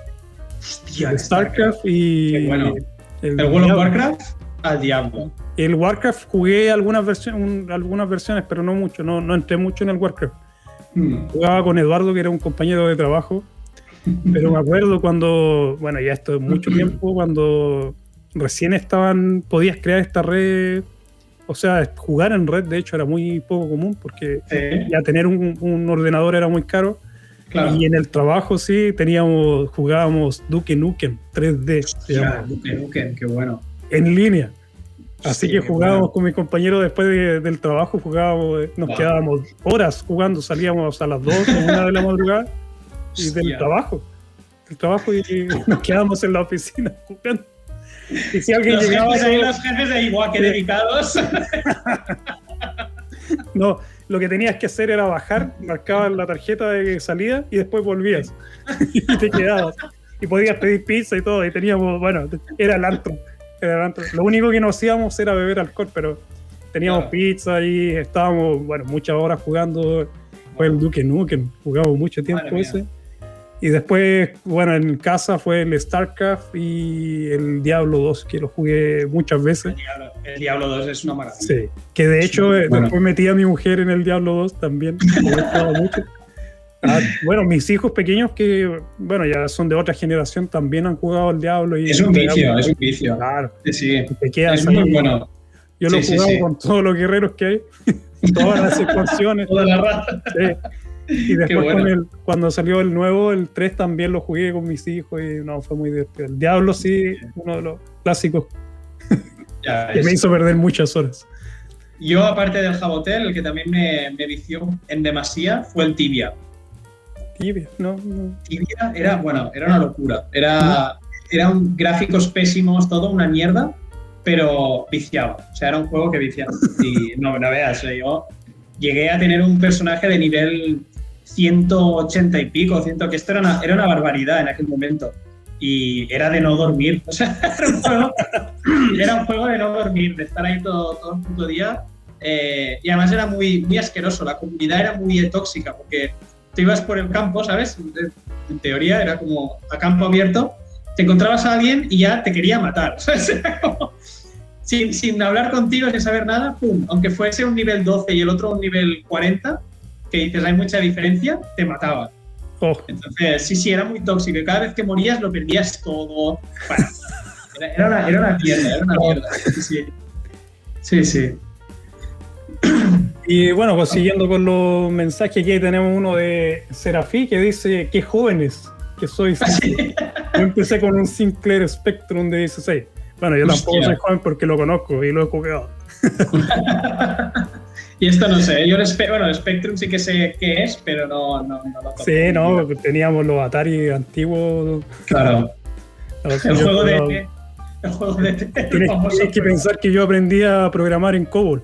Hostia, el StarCraft y Qué bueno. el, El World of. Warcraft al diablo. El Warcraft jugué algunas, versiones algunas versiones, pero no mucho, no, no entré mucho en el Warcraft. Hmm. Jugaba con Eduardo, que era un compañero de trabajo, pero me acuerdo cuando, bueno, ya esto es mucho tiempo, cuando recién estaban, podías crear esta red, o sea, jugar en red de hecho era muy poco común porque Sí, ya tener un, un ordenador era muy caro claro. y en el trabajo sí teníamos, jugábamos Duke Nukem 3D, se Hostia, llama, Duke Nukem, qué bueno. En línea. Así Sí, que jugábamos bueno. con mis compañeros después de- del trabajo, jugábamos, eh, nos Wow. quedábamos horas jugando, salíamos a las 2 o una de la madrugada y del Hostia. trabajo. Del trabajo y nos quedábamos en la oficina jugando. Y si alguien Los llegaba, jefes, ahí, todo- los jefes qué Sí. dedicados. no, lo que tenías que hacer era bajar, marcabas la tarjeta de salida y después volvías. y te quedabas. Y podías pedir pizza y todo. Y teníamos, bueno, era el antro. Era. Lo único que no hacíamos era beber alcohol, pero teníamos Claro. pizza y estábamos, bueno, muchas horas jugando. Fue el Duke Nukem, jugamos mucho tiempo Madre mía. ese. Y después, bueno, en casa fue el StarCraft y el Diablo 2, que lo jugué muchas El veces. Diablo, el Diablo 2 es una maravilla. Sí, que de hecho eh, Bueno. después metí a mi mujer en el Diablo 2 también. me gustaba mucho. Ah, bueno, mis hijos pequeños que, bueno, ya son de otra generación, también han jugado al Diablo. Y Es un vicio, es un vicio. Claro, Sí, sí. te quedas Es ahí. muy bueno. Yo lo he Sí, sí, jugado sí. con todos los guerreros que hay, todas las expansiones. Toda la raza. sí. Y después bueno. con el, cuando salió el nuevo, el 3 también lo jugué con mis hijos y no, fue muy divertido. El Diablo sí, uno de los clásicos Ya que me hizo perder muchas horas. Yo, aparte del Jabotel, el que también me, me vició en demasía fue el Tibia. Tibia, no, no. Tibia era, bueno, era una locura. Era, eran gráficos pésimos, todo una mierda, pero viciaba. O sea, era un juego que viciaba. Y no, no veas, yo llegué a tener un personaje de nivel 180 y pico, 100, que esto era una, era una barbaridad en aquel momento. Y era de no dormir. O sea, era un juego, era un juego de no dormir, de estar ahí todo, todo el puto día. Eh, y además era muy, muy asqueroso, la comunidad era muy tóxica, porque tú ibas por el campo, ¿sabes? En teoría era como a campo abierto te encontrabas a alguien y ya te quería matar. sin, sin, hablar contigo, sin saber nada, pum, aunque fuese un nivel 12 y el otro un nivel 40, que dices hay mucha diferencia, te mataba. Oh. Entonces, sí, sí, era muy tóxico. Cada vez que morías lo perdías todo. era, una, era, una, mierda, era una mierda. Sí, sí. sí. Y bueno, pues siguiendo con los mensajes, aquí tenemos uno de Serafí que dice: Qué jóvenes que sois. Yo empecé con un Sinclair Spectrum de 16. Bueno, yo tampoco soy joven porque lo conozco y lo he jugado. y esto no sé, yo el, bueno, el Spectrum sí que sé qué es, pero no, no, no lo Sí, no, teníamos los Atari antiguos. Claro. el, juego de, el juego de. Tienes, que pensar que yo aprendí a programar en COBOL.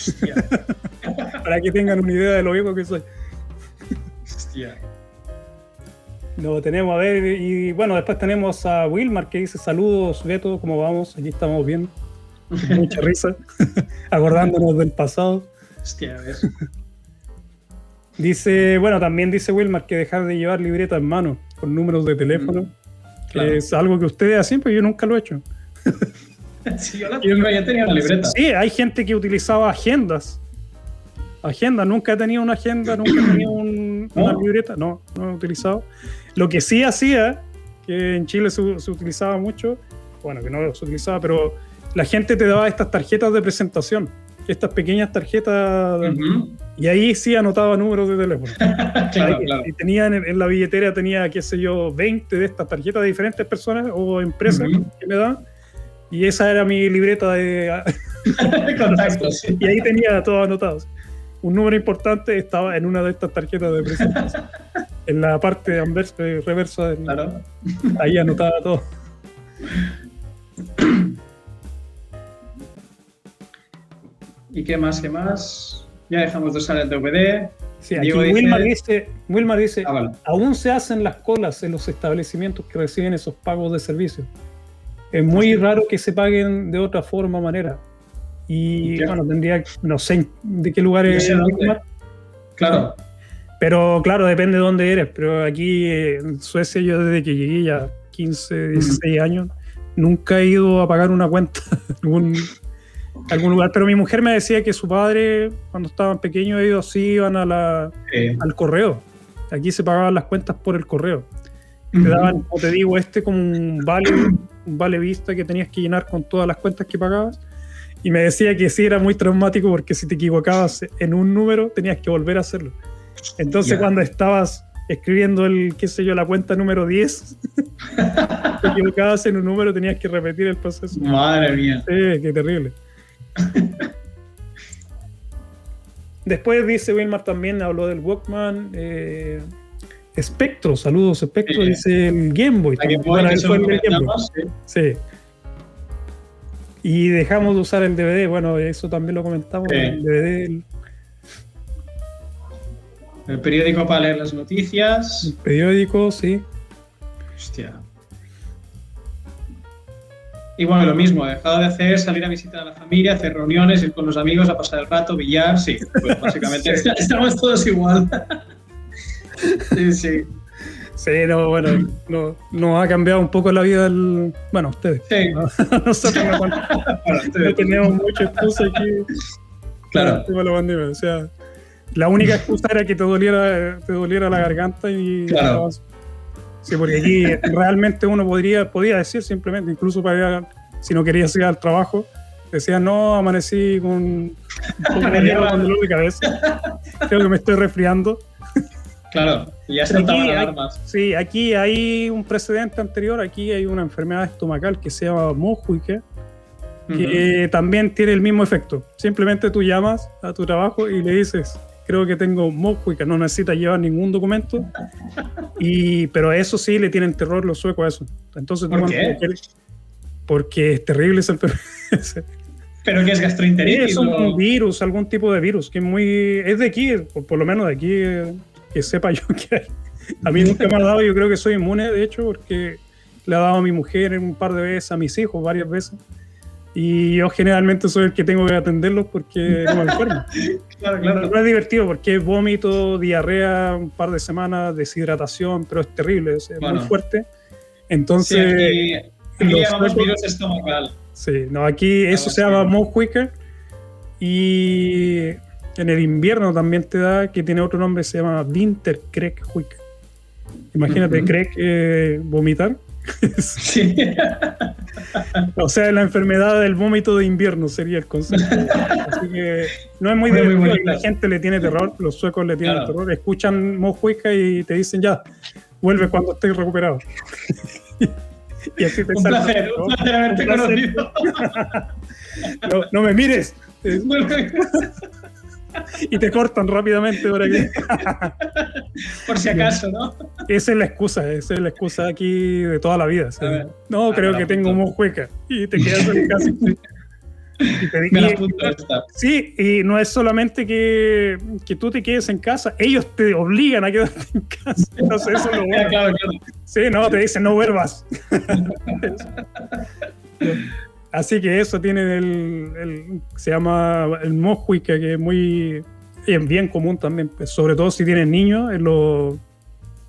Para que tengan una idea de lo viejo que soy. Hostia. Lo tenemos, a ver, y bueno, después tenemos a Wilmar que dice saludos, Beto, ¿cómo vamos? Aquí estamos bien. Mucha risa, acordándonos del pasado. Hostia, a ver. Dice, bueno, también dice Wilmar que dejar de llevar libreta en mano con números de teléfono, que es algo que ustedes hacen, pero yo nunca lo he hecho. sí, yo, la, ya tenía una libreta. Sí, hay gente que utilizaba agendas. Agenda, nunca he tenido una agenda, nunca he tenido una libreta, no, no he utilizado. Lo que sí hacía, que en Chile se, utilizaba mucho, bueno, que no se utilizaba, pero la gente te daba estas tarjetas de presentación, estas pequeñas tarjetas, y ahí sí anotaba números de teléfono. claro, claro. Y tenía en, la billetera, tenía, qué sé yo, 20 de estas tarjetas de diferentes personas o empresas que me daban, y esa era mi libreta de, contactos. y ahí tenía todo anotado. Un número importante estaba en una de estas tarjetas de presentación en la parte anversa, reversa, claro. ahí anotaba todo. ¿Y qué más? ¿Qué más? Ya dejamos de usar el DVD. Sí, aquí Wilmar dice, Wilmar dice ah, aún se hacen las colas en los establecimientos que reciben esos pagos de servicio. Es muy raro que se paguen de otra forma o manera. Y bueno, tendría, no sé de qué lugar es. Claro. Pero claro, depende de dónde eres. Pero aquí en Suecia, yo desde que llegué ya 15, 16 años, nunca he ido a pagar una cuenta en algún, lugar. Pero mi mujer me decía que su padre, cuando estaban pequeños, ellos sí iban a la, al correo. Aquí se pagaban las cuentas por el correo. Te daban, como te digo, este como un vale, un vale vista que tenías que llenar con todas las cuentas que pagabas. Y me decía que sí era muy traumático porque si te equivocabas en un número tenías que volver a hacerlo. Entonces, cuando estabas escribiendo el, qué sé yo, la cuenta número 10, te equivocabas en un número, tenías que repetir el proceso. Madre mía. Sí, qué terrible. Después dice Wilmar también, habló del Walkman. Eh, Spectro, saludos Spectro, dice el Game Boy. Sí. Y dejamos de usar el DVD, bueno, eso también lo comentamos, el DVD, el periódico para leer las noticias. El periódico, sí. Hostia. Y bueno, lo mismo, he dejado de hacer salir a visitar a la familia, hacer reuniones, ir con los amigos a pasar el rato, billar, sí, pues básicamente estamos todos igual. Sí, sí. Sí, no, bueno, no, nos ha cambiado un poco la vida del. Bueno, ustedes. Sí. Nosotros no, no tenemos mucha excusa aquí. Claro. O sea, la única excusa era que te doliera, te doliera la garganta y... Claro. Sí, porque aquí realmente uno podría, podía decir simplemente, incluso para si no querías ir al trabajo, decía, no, amanecí con poco de dolor de cabeza, creo que me estoy resfriando. Claro, ya se aquí, alarmas. Sí, aquí hay un precedente anterior, aquí hay una enfermedad estomacal que se llama mojuique, que también tiene el mismo efecto. Simplemente tú llamas a tu trabajo y le dices, creo que tengo que no necesita llevar ningún documento. Y, pero eso sí le tienen terror los suecos a eso. Entonces, ¿Por qué? Porque es terrible ese ¿Pero que es gastroenteritis? Es un virus, algún tipo de virus, que es muy... Es de aquí, por, lo menos de aquí, eh, que sepa yo que hay. A mí nunca me ha dado, yo creo que soy inmune, de hecho, porque le ha dado a mi mujer un par de veces, a mis hijos varias veces. Y yo generalmente soy el que tengo que atenderlos porque no me enfermo. claro, claro. No es divertido porque es vómito, diarrea, un par de semanas, deshidratación, pero es terrible, es muy fuerte. Entonces. Sí, aquí, llamamos virus estomacal. Sí, no, aquí eso se llama Mohwicker. Y en el invierno también te da, que tiene otro nombre, se llama Winter Creek Imagínate, uh vomitar. Sí. o sea, la enfermedad del vómito de invierno sería el concepto. Así que no es muy, muy La gente le tiene terror, los suecos le tienen terror. Escuchan Mojuica y te dicen ya, vuelve cuando estés recuperado. y así te un, placer, un placer haberte conocido. no, no me mires. Y te cortan rápidamente por aquí. por si acaso, ¿no? Esa es la excusa, esa es la excusa aquí de toda la vida. no, creo que tengo un mojueca y te quedas en casa. Y te, sí, y no es solamente que, que, tú te quedes en casa, ellos te obligan a quedarte en casa. Entonces, eso es lo bueno. claro, claro. Sí, no, te dicen no vuelvas. Así que eso tiene el, se llama el mojuica, que es muy es bien común también, pues, sobre todo si tienen niños, en lo,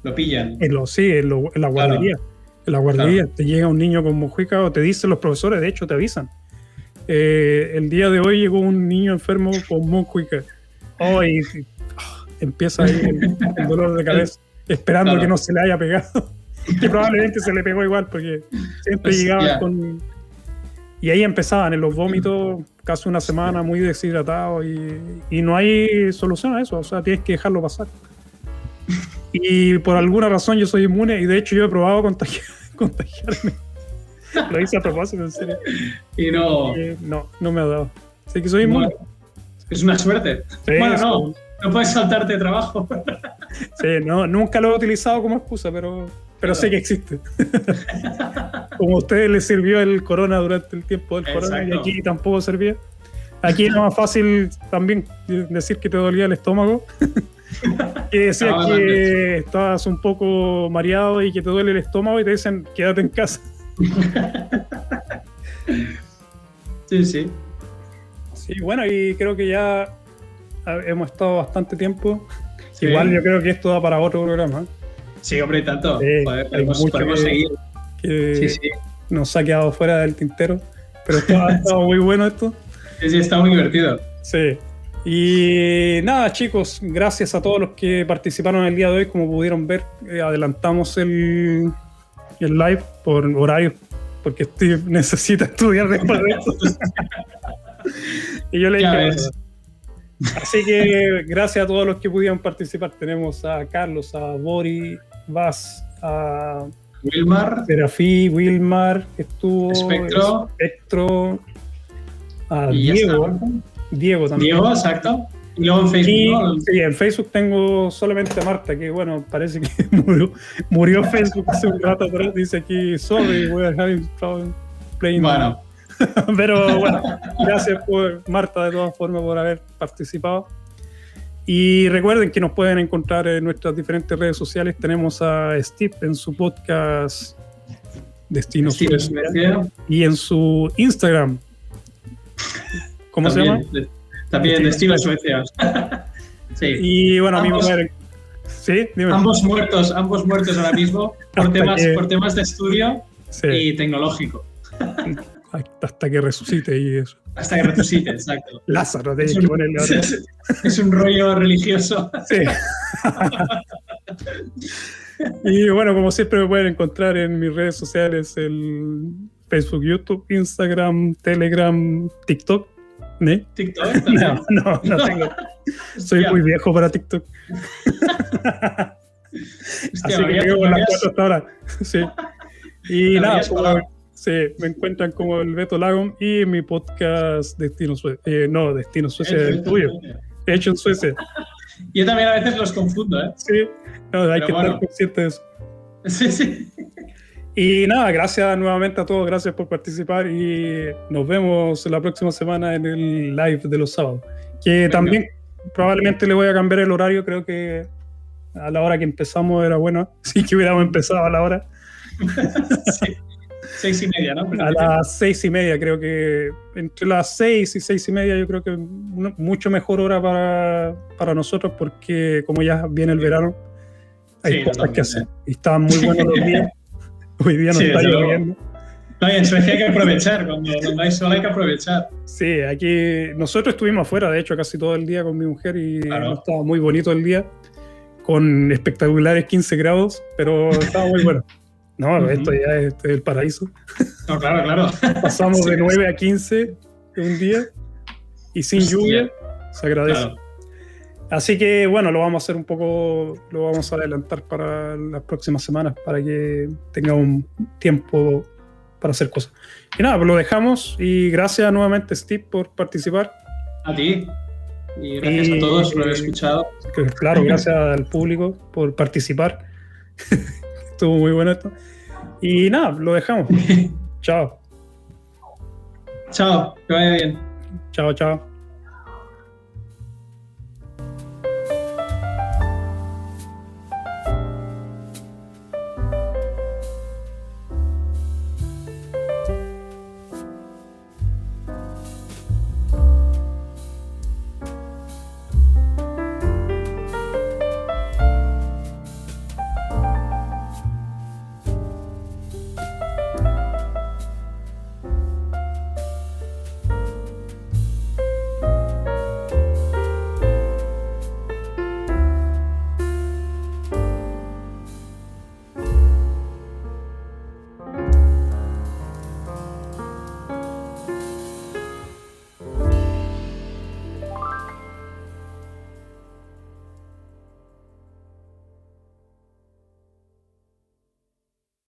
lo pillan. En lo, sí, en, la guardería. En la guardería te llega un niño con mojuica o te dicen los profesores, de hecho te avisan. Eh, el día de hoy llegó un niño enfermo con mojuica. Oh, y, ah, empieza ahí el, dolor de cabeza, esperando que no se le haya pegado. que probablemente se le pegó igual, porque siempre pues, llegaba con y ahí empezaban en los vómitos casi una semana muy deshidratado y, no hay solución a eso, o sea, tienes que dejarlo pasar. Y por alguna razón yo soy inmune y de hecho yo he probado contagiarme. Lo hice a propósito, en serio. Y no. no, no me ha dado. Así que soy inmune. es una suerte. bueno, no, no puedes saltarte de trabajo. sí, no, nunca lo he utilizado como excusa, pero pero sé que existe. Como a ustedes les sirvió el corona durante el tiempo del corona y aquí tampoco servía. Aquí es más fácil también decir que te dolía el estómago. que decías que estabas un poco mareado y que te duele el estómago y te dicen quédate en casa. sí, sí. Sí, bueno, y creo que ya hemos estado bastante tiempo. Igual yo creo que esto da para otro programa. Sí, hombre, tanto. podemos, seguir. sí, sí. Nos ha quedado fuera del tintero. Pero ha estado muy bueno esto. Sí, sí, está muy divertido. Sí. Y nada, chicos, gracias a todos los que participaron el día de hoy. Como pudieron ver, eh, adelantamos el, el live por horario, porque Steve necesita estudiar después de esto. y yo le dije. Así que gracias a todos los que pudieron participar. Tenemos a Carlos, a Bori, vas a Wilmar, Serafí, Wilmar, estuvo Espectro, Espectro a Diego, Diego también. Diego, exacto. Y luego en Facebook. Sí, en Facebook tengo solamente a Marta, que bueno, parece que murió, murió Facebook hace un rato atrás. Dice aquí, sorry, voy a having playing. Bueno. Pero bueno, gracias por Marta de todas formas por haber participado. Y recuerden que nos pueden encontrar en nuestras diferentes redes sociales. Tenemos a Steve en su podcast Destino Suecia y en su Instagram. ¿Cómo se llama? También Destino, Suecia. sí. Y bueno, a mí me Sí, dime. Ambos muertos, ambos muertos ahora mismo por, temas, por temas de estudio y tecnológico. hasta que resucite y eso. Hasta que resucite, exacto. Lázaro, es, un, es, un rollo religioso. Sí. y bueno, como siempre me pueden encontrar en mis redes sociales, el Facebook, YouTube, Instagram, Telegram, TikTok. ¿Eh? ¿TikTok? No, no, no tengo. Soy muy viejo para TikTok. Así que las cuatro hasta ahora. Sí. Y nada, Sí, me encuentran como el Beto Lagom y mi podcast Destino Suecia. Eh, no, Destino Suecia es el tuyo. Hecho en Suecia. Yo también a veces los confundo, ¿eh? Sí, no, hay que estar consciente de eso. Sí, sí. Y nada, gracias nuevamente a todos, gracias por participar y nos vemos la próxima semana en el live de los sábados. Que también probablemente le voy a cambiar el horario, creo que a la hora que empezamos era bueno, sí que hubiéramos empezado a la hora. sí. Seis y media, ¿no? A las seis y media, creo que entre las seis y seis y media, yo creo que mucho mejor hora para, para nosotros, porque como ya viene el verano, hay cosas que hacer. Y estaban muy buenos los días. Hoy día no está lloviendo. No, en Suecia hay que aprovechar, cuando, cuando, hay sol hay que aprovechar. Sí, aquí nosotros estuvimos afuera, de hecho, casi todo el día con mi mujer y estaba muy bonito el día, con espectaculares 15 grados, pero estaba muy bueno. No, esto ya es, el paraíso. No, claro, claro. Pasamos de 9 a 15 un día y sin lluvia, se agradece. Así que bueno, lo vamos a hacer un poco, lo vamos a adelantar para las próximas semanas para que tenga un tiempo para hacer cosas. Y nada, pues lo dejamos y gracias nuevamente Steve por participar. A ti. Y gracias a todos por haber escuchado. Claro, gracias al público por participar. Estuvo muy bueno esto. Y nada, lo dejamos. chao. Chao, que vaya bien. Chao, chao.